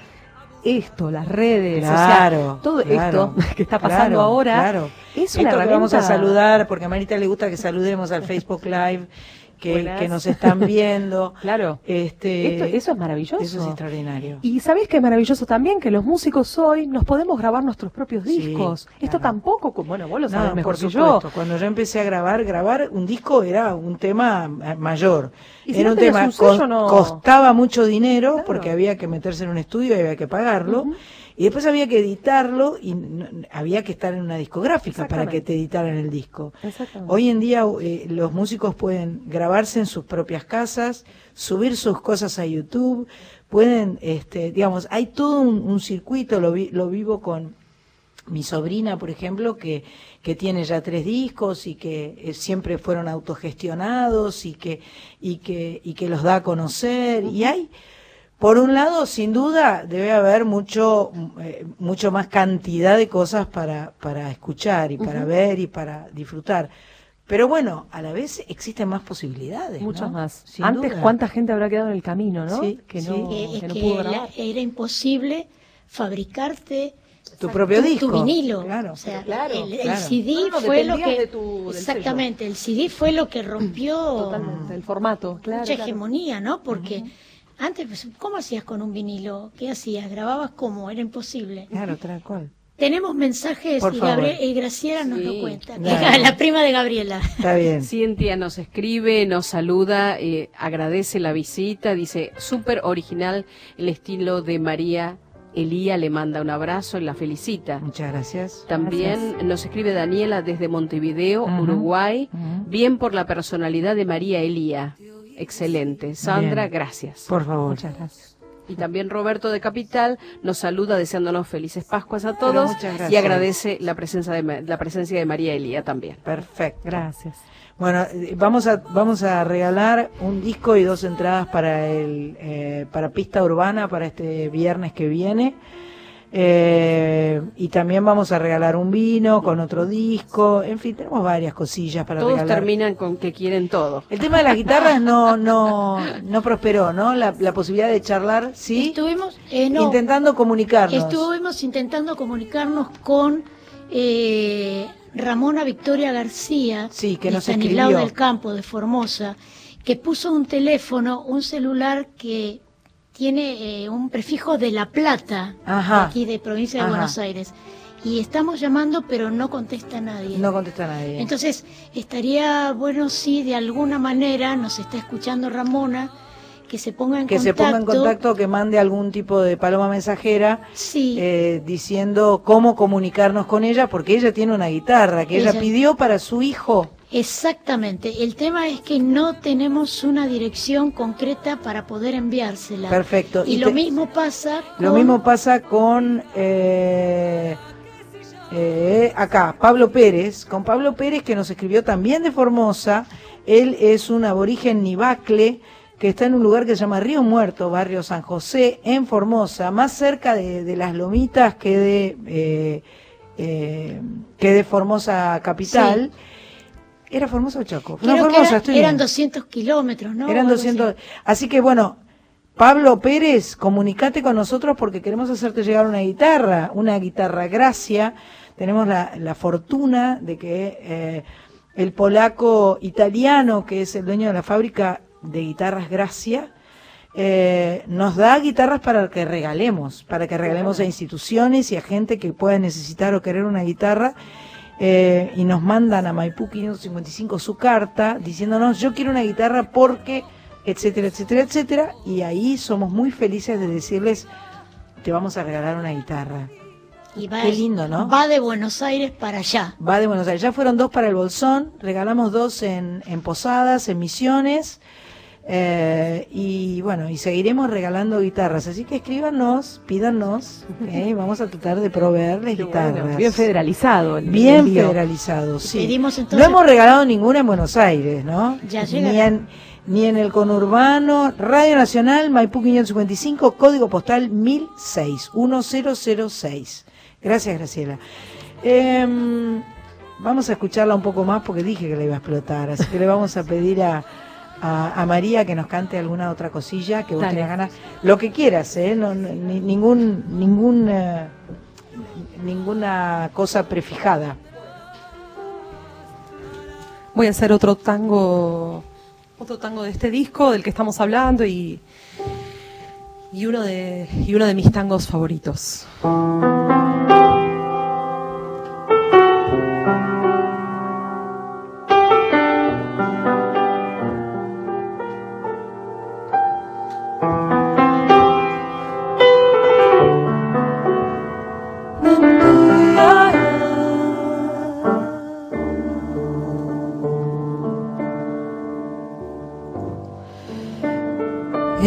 esto, las redes, o sea, Claro, todo claro, esto que está pasando claro, ahora claro. es Esto una que herramienta. vamos a saludar, porque a Marita le gusta que saludemos al Facebook Live, que, que nos están viendo. Claro. Este, Esto- eso es maravilloso. Eso es extraordinario. Y sabéis que es maravilloso también que los músicos hoy nos podemos grabar nuestros propios Sí, discos. Esto tampoco, bueno, vos lo sabés No, mejor por que yo. Cuando yo empecé a grabar, grabar un disco era un tema eh, mayor. Y si era no un tema un sello, co- no- costaba mucho dinero porque había que meterse en un estudio y había que pagarlo. Y después había que editarlo y no- había que estar en una discográfica para que te editaran el disco. Exactamente. Hoy en día eh, los músicos pueden grabarse en sus propias casas, subir sus cosas a YouTube, pueden, este, digamos, hay todo un, un circuito, lo, vi- lo vivo con mi sobrina, por ejemplo, que, que tiene ya tres discos y que eh, siempre fueron autogestionados y que, y que, y que los da a conocer. Y hay, por un lado, sin duda, debe haber mucho, eh, mucho más cantidad de cosas para, para escuchar y para ver y para disfrutar. Pero bueno, a la vez existen más posibilidades. Muchas ¿no? más. Sin Antes, duda. ¿cuánta gente habrá quedado en el camino, no? Sí, que no, Eh, es que no que pudo la- grabar. era imposible fabricarte Tu propio tu, disco. tu vinilo. Claro, o sea, claro, el, el claro. CD No, no, fue lo que de tu- exactamente, el CD fue lo que rompió Totalmente, el formato, claro. mucha claro. hegemonía, ¿no? Porque antes, pues, ¿cómo hacías con un vinilo? ¿Qué hacías? ¿Grababas cómo? Era imposible. Claro, tal cual. Tenemos mensajes Por y, favor. Gabriel- y Graciela nos lo cuenta. Claro. La prima de Gabriela. Está bien. Cintia nos escribe, nos saluda, eh, agradece la visita, dice, súper original el estilo de María Elía, le manda un abrazo y la felicita. Muchas gracias. También nos escribe Daniela desde Montevideo. Uruguay, bien por la personalidad de María Elía. Excelente. Sandra, Bien. gracias. Por favor. Muchas gracias. Y también Roberto de Capital nos saluda deseándonos felices Pascuas a todos muchas gracias. y agradece la presencia de Ma- la presencia de María Elía también. Perfecto. Gracias. Bueno, eh, vamos a vamos a regalar un disco y dos entradas para el eh, para pista urbana para este viernes que viene. Eh, y también vamos a regalar un vino con otro disco. En fin, tenemos varias cosillas para Todos regalar. terminan con que quieren todo. El tema de las guitarras no no no prosperó, ¿no? La, la posibilidad de charlar, sí. Estuvimos, eh, no, Intentando comunicarnos. Estuvimos intentando comunicarnos con eh, Ramona Victoria García, Sí, que de nos Stanislao escribió. del Campo, de Formosa, que puso un teléfono, un celular que tiene eh, un prefijo de La Plata, Ajá. aquí de provincia de Ajá. Buenos Aires. Y estamos llamando, pero no contesta nadie. No contesta nadie. Entonces, estaría bueno si de alguna manera nos está escuchando Ramona, que se ponga en que se contacto. ponga en contacto, que mande algún tipo de paloma mensajera Sí. eh, diciendo cómo comunicarnos con ella, porque ella tiene una guitarra que ella, Ella- pidió para su hijo. Exactamente. El tema es que no tenemos una dirección concreta para poder enviársela. Perfecto. Y, Y lo mismo pasa Lo con- mismo pasa con eh, eh, acá, Pablo Pérez, con Pablo Pérez que nos escribió también de Formosa. Él es un aborigen nibacle que está en un lugar que se llama Río Muerto, barrio San José, en Formosa, más cerca de, de las lomitas que de, eh, eh, que de Formosa capital. ¿Era Formosa o Chaco? Creo que Formosa, era- estoy eran bien. 200 kilómetros, ¿no? Eran O algo así. 200. Así que bueno, Pablo Pérez, comunicate con nosotros porque queremos hacerte llegar una guitarra, una guitarra Gracia. Tenemos la, la fortuna de que eh, el polaco italiano, que es el dueño de la fábrica de guitarras Gracia, eh, nos da guitarras para que regalemos, para que regalemos a instituciones y a gente que pueda necesitar o querer una guitarra. Eh, y nos mandan a Maipú 555 su carta diciéndonos yo quiero una guitarra porque, etcétera, etcétera, etcétera. Y ahí somos muy felices de decirles, te vamos a regalar una guitarra. Y va, Qué lindo, ¿no? Va de Buenos Aires para allá. Va de Buenos Aires. Ya fueron dos para el Bolsón, regalamos dos en, en Posadas, en Misiones. Eh, y bueno, y seguiremos regalando guitarras. Así que escríbanos, pídanos, vamos a tratar de proveerles guitarras. Bien federalizado. el Bien envío. federalizado, sí. Pedimos No hemos regalado ninguna en Buenos Aires, ¿no? Ya ni en, ni en el conurbano, Radio Nacional, Maipú 555, código postal 1006, 1006. Gracias, Graciela. Em, vamos a escucharla un poco más porque dije que la iba a explotar, así que le vamos a pedir a, a, a María que nos cante alguna otra cosilla que vos Dale. tengas ganas. Lo que quieras, ¿eh? No, ni- ningún, ningún, eh, ninguna cosa prefijada. Voy a hacer otro tango, otro tango de este disco del que estamos hablando y, y uno de y uno de mis tangos favoritos.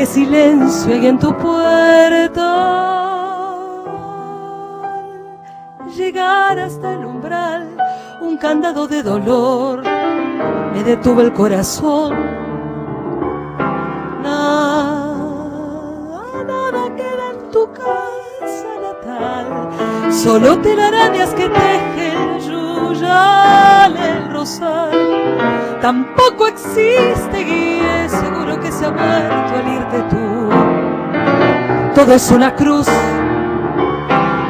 qué silencio hay en tu puerta. Llegar hasta el umbral, un candado de dolor, me detuvo el corazón. Nada, nada queda en tu casa natal, solo telarañas que tejen el rosal. Tampoco existe guía, seguro que se ha muerto al irte tú. Todo es una cruz,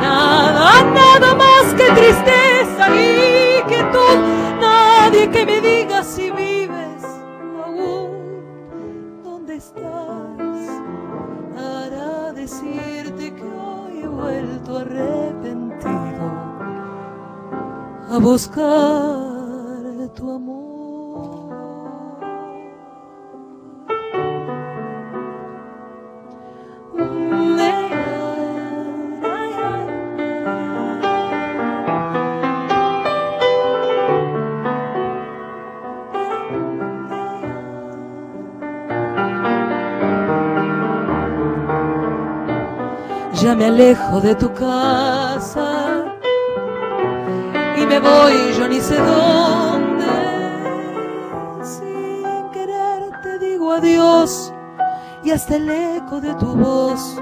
nada, nada más que tristeza y quietud. Nadie que me diga si vives aún, ¿dónde estás? Para decirte que hoy he vuelto arrepentido a buscar tu amor. Ya me alejo de tu casa me voy yo ni sé dónde. Sin querer te digo adiós y hasta el eco de tu voz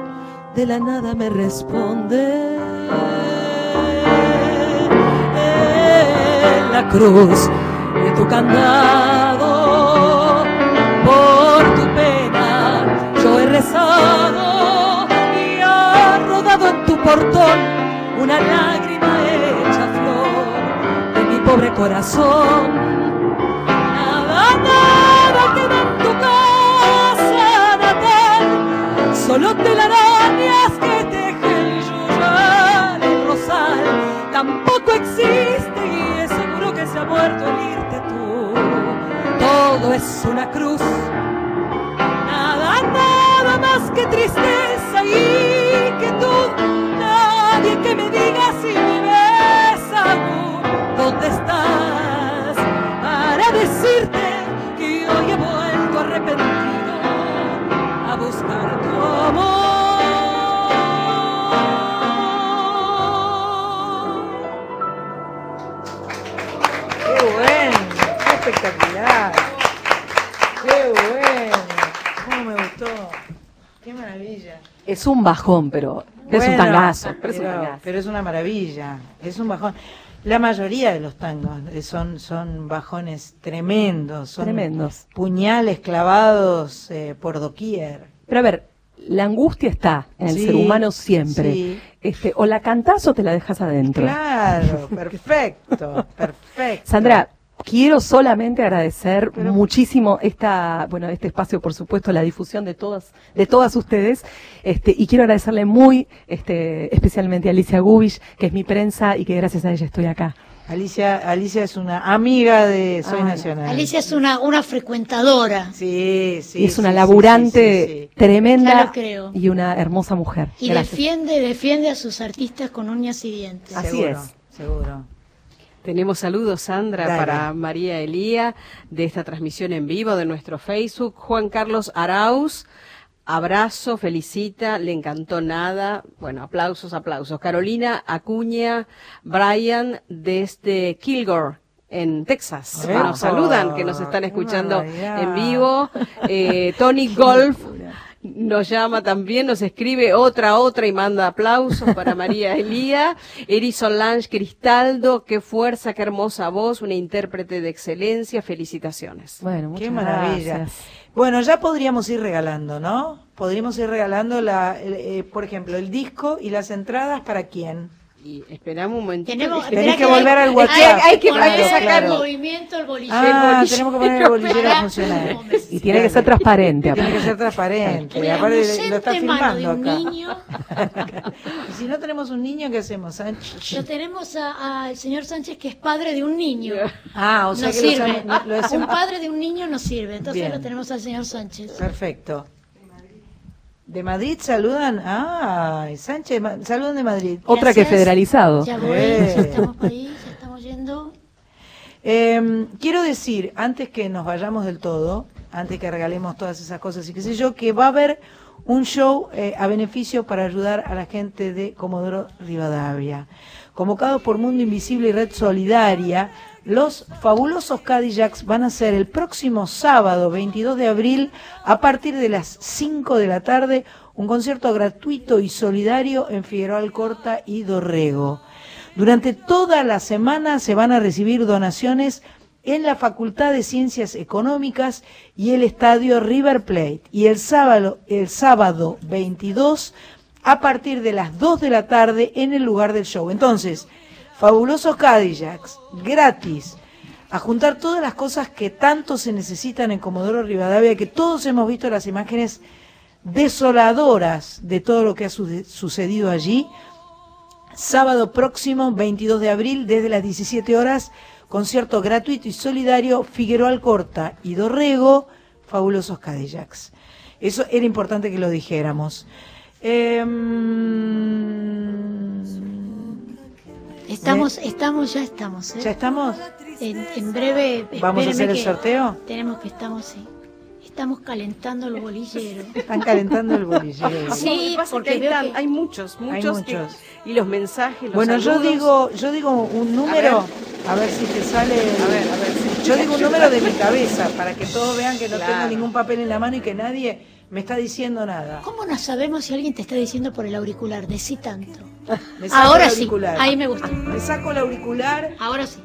de la nada me responde. En la cruz de tu candado por tu pena yo he rezado y ha rodado en tu portón una lágrima corazón. Nada, nada queda en tu casa natal, solo telarañas que tejen el el rosal. Tampoco existe y es seguro que se ha muerto el irte tú. Todo es una cruz, nada, nada más que tristeza y espectacular! ¡Qué bueno! ¿Cómo me gustó? ¡Qué maravilla! Es un bajón, pero es un Bueno, tangazo. Pero es un pero- tangazo. pero es una maravilla, es un bajón. La mayoría de los tangos eh, son, son bajones tremendos, son Tremendos. puñales clavados eh, por doquier. Pero a ver, la angustia está en el Sí, ser humano siempre. sí. Este, o la cantás o te la dejas adentro. Claro, perfecto, perfecto. Sandra, quiero solamente agradecer muchísimo esta, bueno, este espacio, por supuesto, la difusión de todas, de todas ustedes, este, y quiero agradecerle muy, este, especialmente a Alicia Gubich, que es mi prensa y que gracias a ella estoy acá. Alicia, Alicia es una amiga de Soy Ah, Nacional. Alicia es una, una frecuentadora. Sí, sí. y es una sí, laburante sí, sí, sí. tremenda creo. y una hermosa mujer. Y Gracias. defiende, defiende a sus artistas con uñas y dientes. Así Seguro, es. Seguro. Tenemos saludos, Sandra, Dale. para María Elía de esta transmisión en vivo de nuestro Facebook. Juan Carlos Arauz, abrazo, felicita, le encantó nada. Bueno, aplausos, aplausos. Carolina Acuña, Brian desde Kilgore. En Texas, nos saludan, que nos están ¡Qué escuchando en vivo. Eh, Tony Golf nos llama también, nos escribe otra, otra y manda aplausos para María Elía. Eri Solange Cristaldo, qué fuerza, qué hermosa voz, una intérprete de excelencia, felicitaciones. Bueno, muchas Qué maravilla. gracias. Bueno, ya podríamos ir regalando, ¿no? Podríamos ir regalando, la, el, eh, por ejemplo, el disco y las entradas para quién. Y esperamos un momentito. Tenemos, Tenés espera que volver hay- al WhatsApp. Hay, Hay que poner Claro, sacar movimiento el bolillero. Ah, El tenemos que poner el bolillero a funcionar. Y tiene que ser transparente. Tiene que ser transparente. Una Aparte lo está mano de filmando un acá. niño. y si no tenemos un niño, ¿qué hacemos? Sánchez? Lo tenemos a- al señor Sánchez que es padre de un niño. Ah, o sea no que lo sirve. lo hacemos- Un padre de un niño no sirve. Entonces Bien. lo tenemos al señor Sánchez. Perfecto. ¿De Madrid saludan? Ah, Sánchez, saludan de Madrid. Otra que federalizado. Ya voy, Eh. ya estamos ahí, ya estamos yendo. Eh, quiero decir, antes que nos vayamos del todo, antes que regalemos todas esas cosas y qué sé yo, que va a haber un show eh, a beneficio para ayudar a la gente de Comodoro Rivadavia. Convocados por Mundo Invisible y Red Solidaria, los fabulosos Cadillacs van a ser el próximo sábado 22 de abril a partir de las 5 de la tarde un concierto gratuito y solidario en Figueroa Alcorta y Dorrego. Durante toda la semana se van a recibir donaciones en la Facultad de Ciencias Económicas y el Estadio River Plate. Y el sábado, el sábado 22 a partir de las 2 de la tarde en el lugar del show. Entonces, fabulosos Cadillacs, gratis, a juntar todas las cosas que tanto se necesitan en Comodoro Rivadavia, que todos hemos visto las imágenes desoladoras de todo lo que ha su- sucedido allí. Sábado próximo, 22 de abril, desde las 17 horas, concierto gratuito y solidario, Figueroa Alcorta y Dorrego, fabulosos Cadillacs. Eso era importante que lo dijéramos. Em, Estamos, estamos, ya estamos. ¿eh? ¿Ya estamos? En, en breve. ¿Vamos a hacer el sorteo? Tenemos que estamos, sí. Estamos calentando el bolillero. Están calentando el bolillero. Sí, porque que hay, veo tan- que- hay muchos, muchos, que- muchos. y los mensajes, los Bueno, yo digo, yo digo un número, a ver, si te sale. A ver, a ver, si- Yo digo un número de mi cabeza para que todos vean que no Claro. tengo ningún papel en la mano y que nadie me está diciendo nada. ¿Cómo no sabemos si alguien te está diciendo por el auricular? Decí tanto. Me saco Ahora el sí, auricular. ahí me gusta. Me saco el auricular. Ahora sí.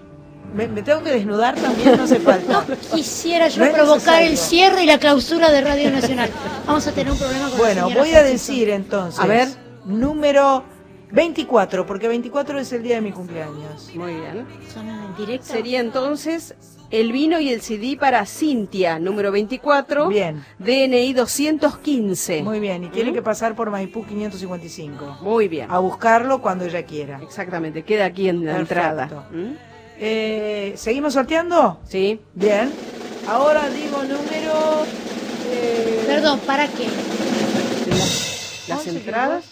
Me, me tengo que desnudar también, no hace falta. Quisiera yo No provocar el cierre y la clausura de Radio Nacional. Vamos a tener un problema con Bueno, voy a decir entonces. A ver. Número 24, porque 24 es el día de mi cumpleaños. Muy bien. ¿Son en directo? Sería entonces el vino y el CD para Cintia, número 24. Bien. DNI 215. Muy bien, y tiene ¿Mm? que pasar por Maipú 555. Muy bien. A buscarlo cuando ella quiera. Exactamente, queda aquí en la Perfecto. entrada. ¿Mm? Eh, ¿Seguimos sorteando? Sí. Bien. Ahora digo número... eh, Perdón, ¿para qué? Las entradas.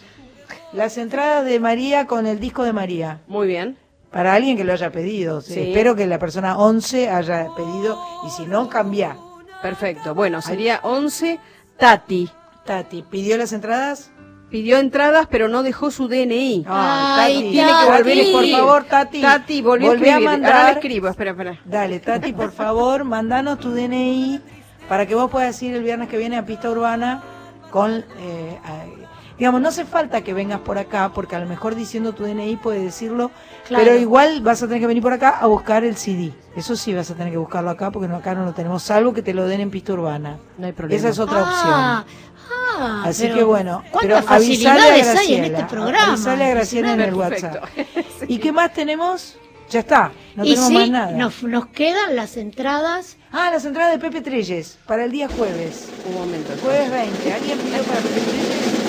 Las entradas de María con el disco de María. Muy bien. Para alguien que lo haya pedido. sí. Espero que la persona 11 haya pedido y si no, cambia. Perfecto. Bueno, sería 11. Tati. Tati, ¿pidió las entradas? Pidió entradas, pero no dejó su DNI. Ay, Tati, tiene que volver por favor, Tati. Tati, volvió volvé a a Ahora le mandar. escribo, espera, espera. Dale, Tati, por favor, mandanos tu DNI para que vos puedas ir el viernes que viene a Pista Urbana con... eh, digamos, no hace falta que vengas por acá, porque a lo mejor diciendo tu DNI puede decirlo, Claro. pero igual vas a tener que venir por acá a buscar el CD. Eso sí vas a tener que buscarlo acá, porque no, acá no lo tenemos, salvo que te lo den en Pista Urbana. No hay problema. Esa es otra Ah, opción. ah, Así pero que bueno, pero ¿Cuántas avisale a facilidades hay en este programa? avisale a Graciela en el Perfecto. WhatsApp. ¿Y qué más tenemos? Ya está, no y tenemos sí, más nada. Nos, nos quedan las entradas. Ah, las entradas de Pepe Treyes para el día jueves. Un momento. Jueves 20. ¿Alguien pidió para Pepe Treyes?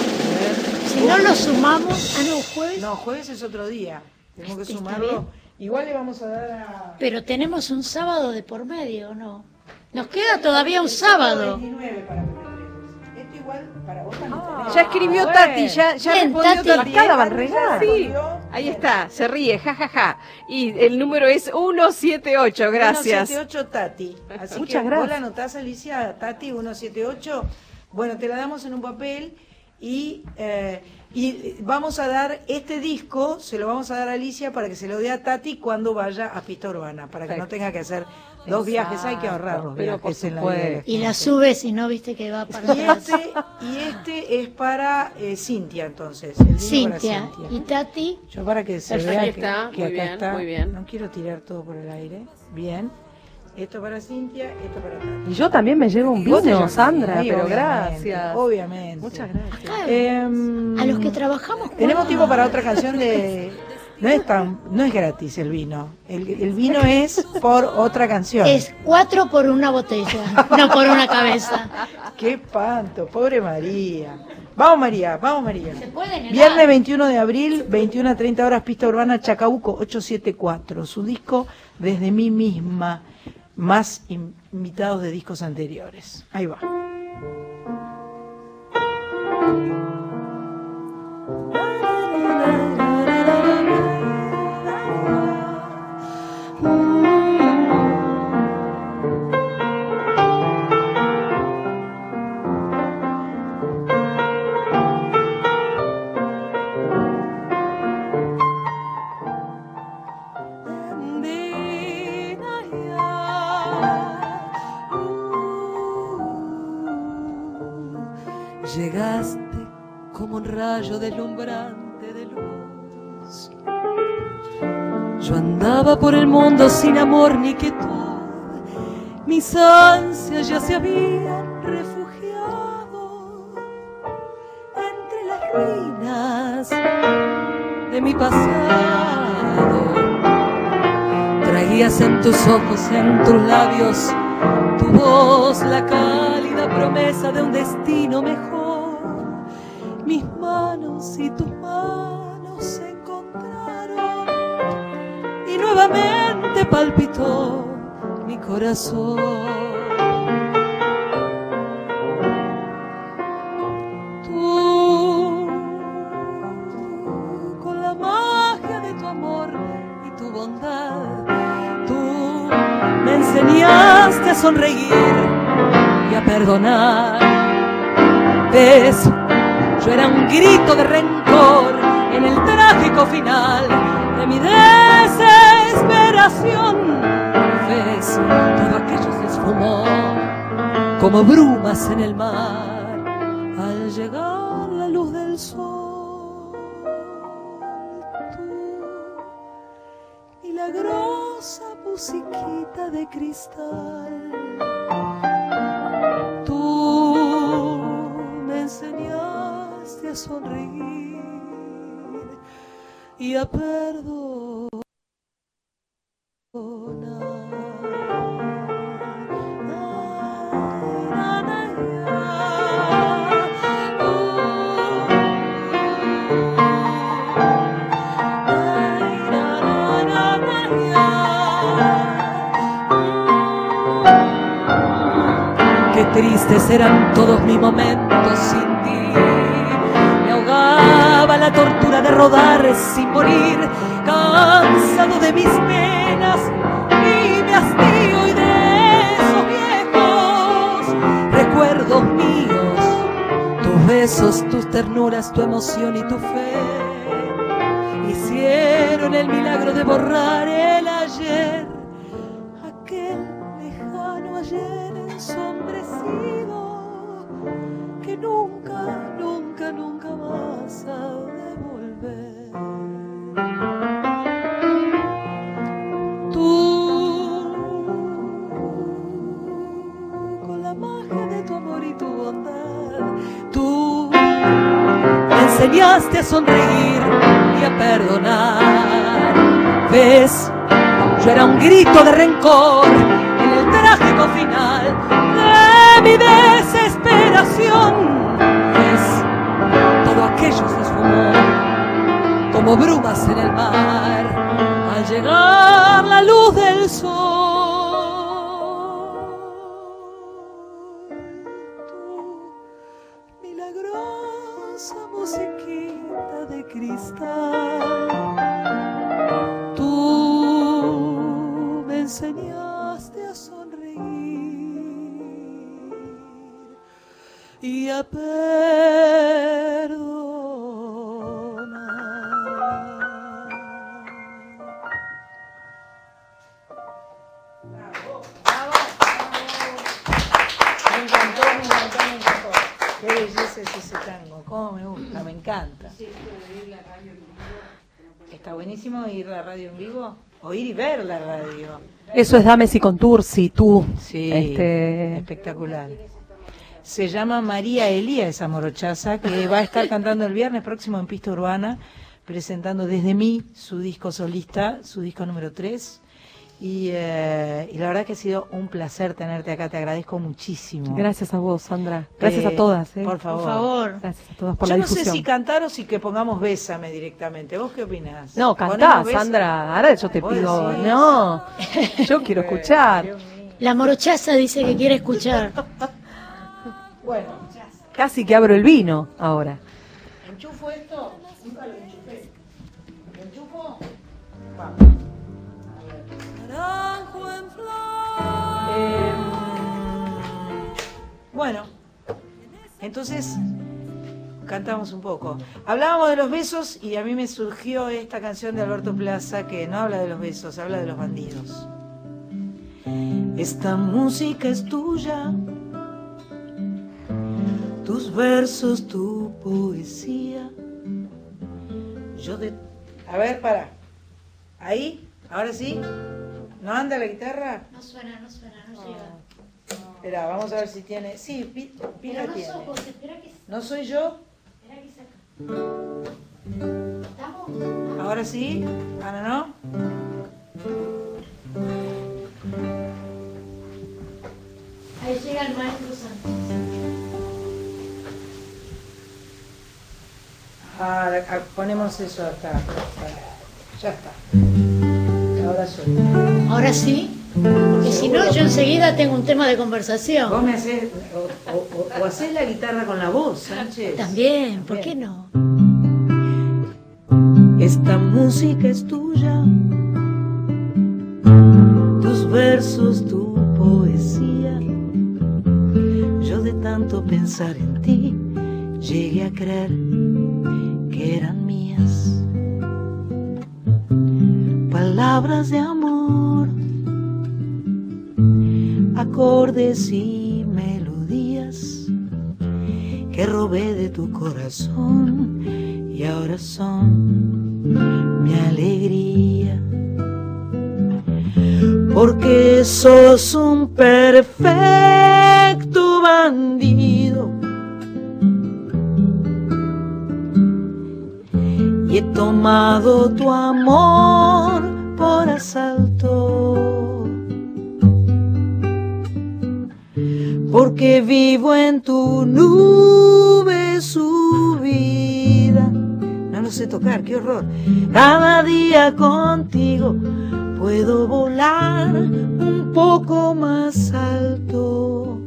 Si no lo sumamos, ah, no, jueves. No, jueves es otro día. Tenemos que Este, sumarlo. Igual le vamos a dar a... Pero tenemos un sábado de por medio, ¿no? Nos queda todavía un sábado. 29 para MP3. Esto igual para vos también tenés. Ya escribió bueno. Tati, ya, ya Bien, respondió Tati. Sí, ahí está, se ríe, jajaja. Ja, ja. Y el número es 178, gracias. 178 Tati. Así Muchas que gracias. vos la anotás, Alicia, Tati 178. Bueno, te la damos en un papel y, eh, y vamos a dar este disco, se lo vamos a dar a Alicia para que se lo dé a Tati cuando vaya a Pista Urbana, para que no tenga que hacer dos viajes. Hay que ahorrar los Pero viajes en la. Y la subes y no viste que va para Y este, y este es para eh, Cintia, entonces. el vino para Cintia Cintia. y Tati. Yo para que se Perfecto. vea que, Está, que muy acá bien, está. muy bien. No quiero tirar todo por el aire. Bien. Esto para Cintia, esto para Tati. Y yo también me llevo un vino, Sandra, sí, pero obviamente, gracias. Obviamente. Muchas gracias. Acá, Em, a los que trabajamos. Tenemos cuatro. tiempo para otra canción de. No es tan, no es gratis el vino. El, el vino es por otra canción. Es cuatro por una botella, no por una cabeza. Qué espanto, pobre María. Vamos María, vamos María. Se puede negar. Viernes 21 de abril, 21 a 30 horas, pista urbana Chacabuco 874. Su disco Desde mí misma, más in- invitados de discos anteriores. Ahí va. Un rayo deslumbrante de luz. Yo andaba por el mundo sin amor ni quietud. Mis ansias ya se habían refugiado entre las ruinas de mi pasado. Traías en tus ojos, en tus labios, tu voz, la cálida promesa de un destino mejor. Mis manos y tus manos se encontraron y nuevamente palpitó mi corazón. Tú, con la magia de tu amor y tu bondad, tú me enseñaste a sonreír y a perdonar. Yo era un grito de rencor en el trágico final de mi desesperación. Todo aquello se esfumó como brumas en el mar al llegar la luz del sol. Tú, milagrosa musiquita de cristal. Tú me enseñaste sonreír y a perdonar. Tristes eran todos mis momentos sin rodar sin morir, cansado de mis penas y hastío y de esos viejos recuerdos míos. Tus besos, tus ternuras, tu emoción y tu fe hicieron el milagro de borrar el ayer, enseñaste a sonreír y a perdonar. ¿Ves? Yo era un grito de rencor en el trágico final de mi desesperación. ¿Ves? Todo aquello se esfumó como brumas en el mar al llegar la luz del sol. Buenísimo oír la radio en vivo, oír y ver la radio. Eso es Dames y Contursi, tú. Sí, Este, espectacular. Se llama María Elía esa morochaza que va a estar cantando el viernes próximo en Pista Urbana, presentando desde mí su disco solista, su disco número 3. Y, eh, y la verdad que ha sido un placer tenerte acá, te agradezco muchísimo. Gracias a vos, Sandra. Gracias Eh, a todas. ¿eh? Por favor. Gracias a todas por Yo la no sé si cantar o si que pongamos Bésame directamente. ¿Vos qué opinás? No, ¿Ponemos cantá? Sandra. Ahora yo te ¿Vos pido. decís? No, yo quiero escuchar. La morochaza dice que quiere escuchar. Bueno, Casi que abro el vino ahora. ¿enchufo esto? Eh, bueno, entonces cantamos un poco. Hablábamos de los besos y a mí me surgió esta canción de Alberto Plaza que no habla de los besos, habla de los bandidos. Esta música es tuya, tus versos, tu poesía. Yo de... A ver, para. Ahí, ahora sí. ¿No anda la guitarra? No suena, no suena. Espera, vamos a ver si tiene. Sí, pi- pila tiene. ojos, espera que, ¿No soy yo? espera que saca. ¿Estamos? Ahora sí. Ana, ¿no? Ahí llega el maestro Sánchez. Ahora, ah, ponemos eso acá. Ya está. Ahora soy. Ahora sí, porque si no, yo enseguida tengo un tema de conversación. Vos me haces. O, o, o- o hacés la guitarra con la voz, Sánchez. También, ¿por qué no? Esta música es tuya, tus versos, tu poesía. Yo de tanto pensar en ti, llegué a creer que eran mías. Palabras de amor, acordes y melodías que robé de tu corazón y ahora son mi alegría. Porque sos un perfecto bandido. Y he tomado tu amor por asalto. Porque vivo en tu nube subida. No lo sé tocar, qué horror. Cada día contigo puedo volar un poco más alto.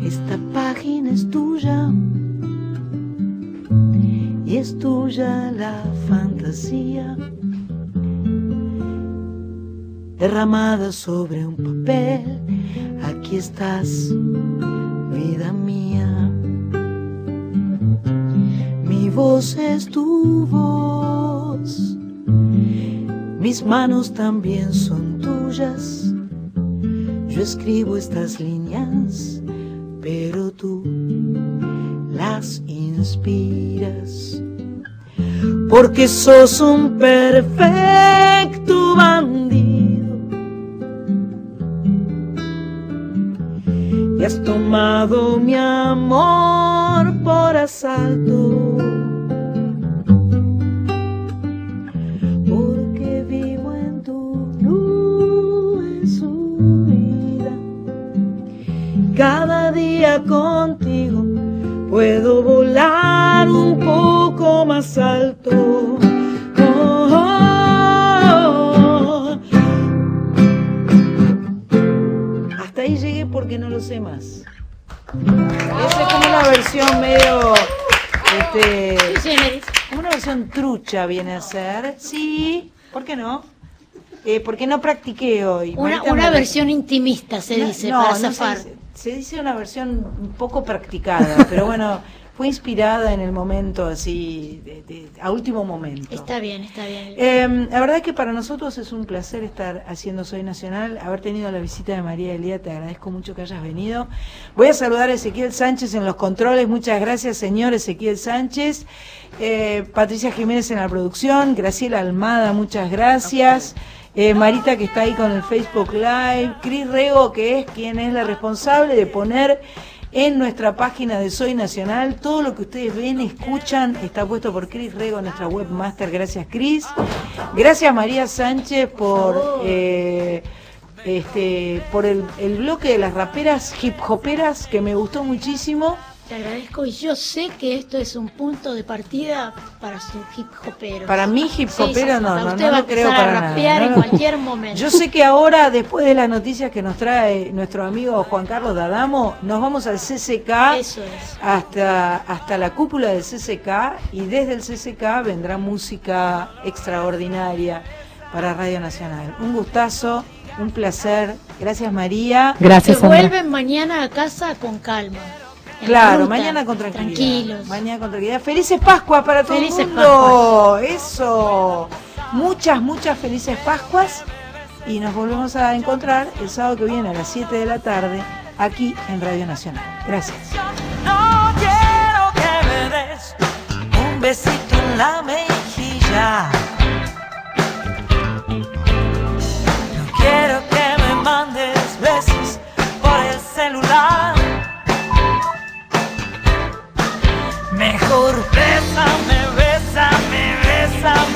Esta página es tuya y es tuya la fantasía derramada sobre un papel. Aquí estás, vida mía. Mi voz es tu voz, mis manos también son tuyas. Yo escribo estas líneas, pero tú las inspiras. Porque sos un perfecto bandido. Has tomado mi amor por asalto. Porque vivo en tu nube subida. Cada día contigo puedo volar un poco más alto. Que no lo sé más. Esa es como una versión medio. Este, como una versión trucha viene a ser. Sí, ¿por qué no? Eh, porque no practiqué hoy. Una, Marita una me- versión intimista se No, dice no, para no se zafar. dice- se dice una versión un poco practicada, pero bueno, fue inspirada en el momento así, de- de- a último momento. Está bien, está bien. Eh, la verdad es que para nosotros es un placer estar haciendo Soy Nacional, haber tenido la visita de María Elía, te agradezco mucho que hayas venido. Voy a saludar a Ezequiel Sánchez en los controles, muchas gracias señor Ezequiel Sánchez, Eh, Patricia Jiménez en la producción, Graciela Almada, muchas gracias. Eh, Marita que está ahí con el Facebook Live, Cris Rego que es quien es la responsable de poner en nuestra página de Soy Nacional. Todo lo que ustedes ven, escuchan, está puesto por Cris Rego, nuestra webmaster. Gracias, Cris. Gracias, María Sánchez, por eh, este por el, el bloque de las raperas hip hoperas que me gustó muchísimo. Te agradezco y yo sé que esto es un punto de partida para su hip hopero. Para mí hip sí, hopero sí, no, para no, usted no va a lo creo para a rapear no en cualquier momento. Yo sé que ahora, después de las noticias que nos trae nuestro amigo Juan Carlos D'Adamo, nos vamos al CCK Eso es. hasta, hasta la cúpula del CCK y desde el CCK vendrá música extraordinaria para Radio Nacional. Un gustazo, un placer. Gracias María. Se vuelven mañana a casa con calma. Claro, ruta, mañana con tranquilidad. Tranquilos. Mañana con tranquilidad. Felices Pascuas para todo felices el mundo. Pascuas. Eso. Muchas, muchas felices Pascuas. Y nos volvemos a encontrar el sábado que viene a las 7 de la tarde aquí en Radio Nacional. Gracias. No quiero que me des un besito en la mejilla. sorpresa, me besa, me besa,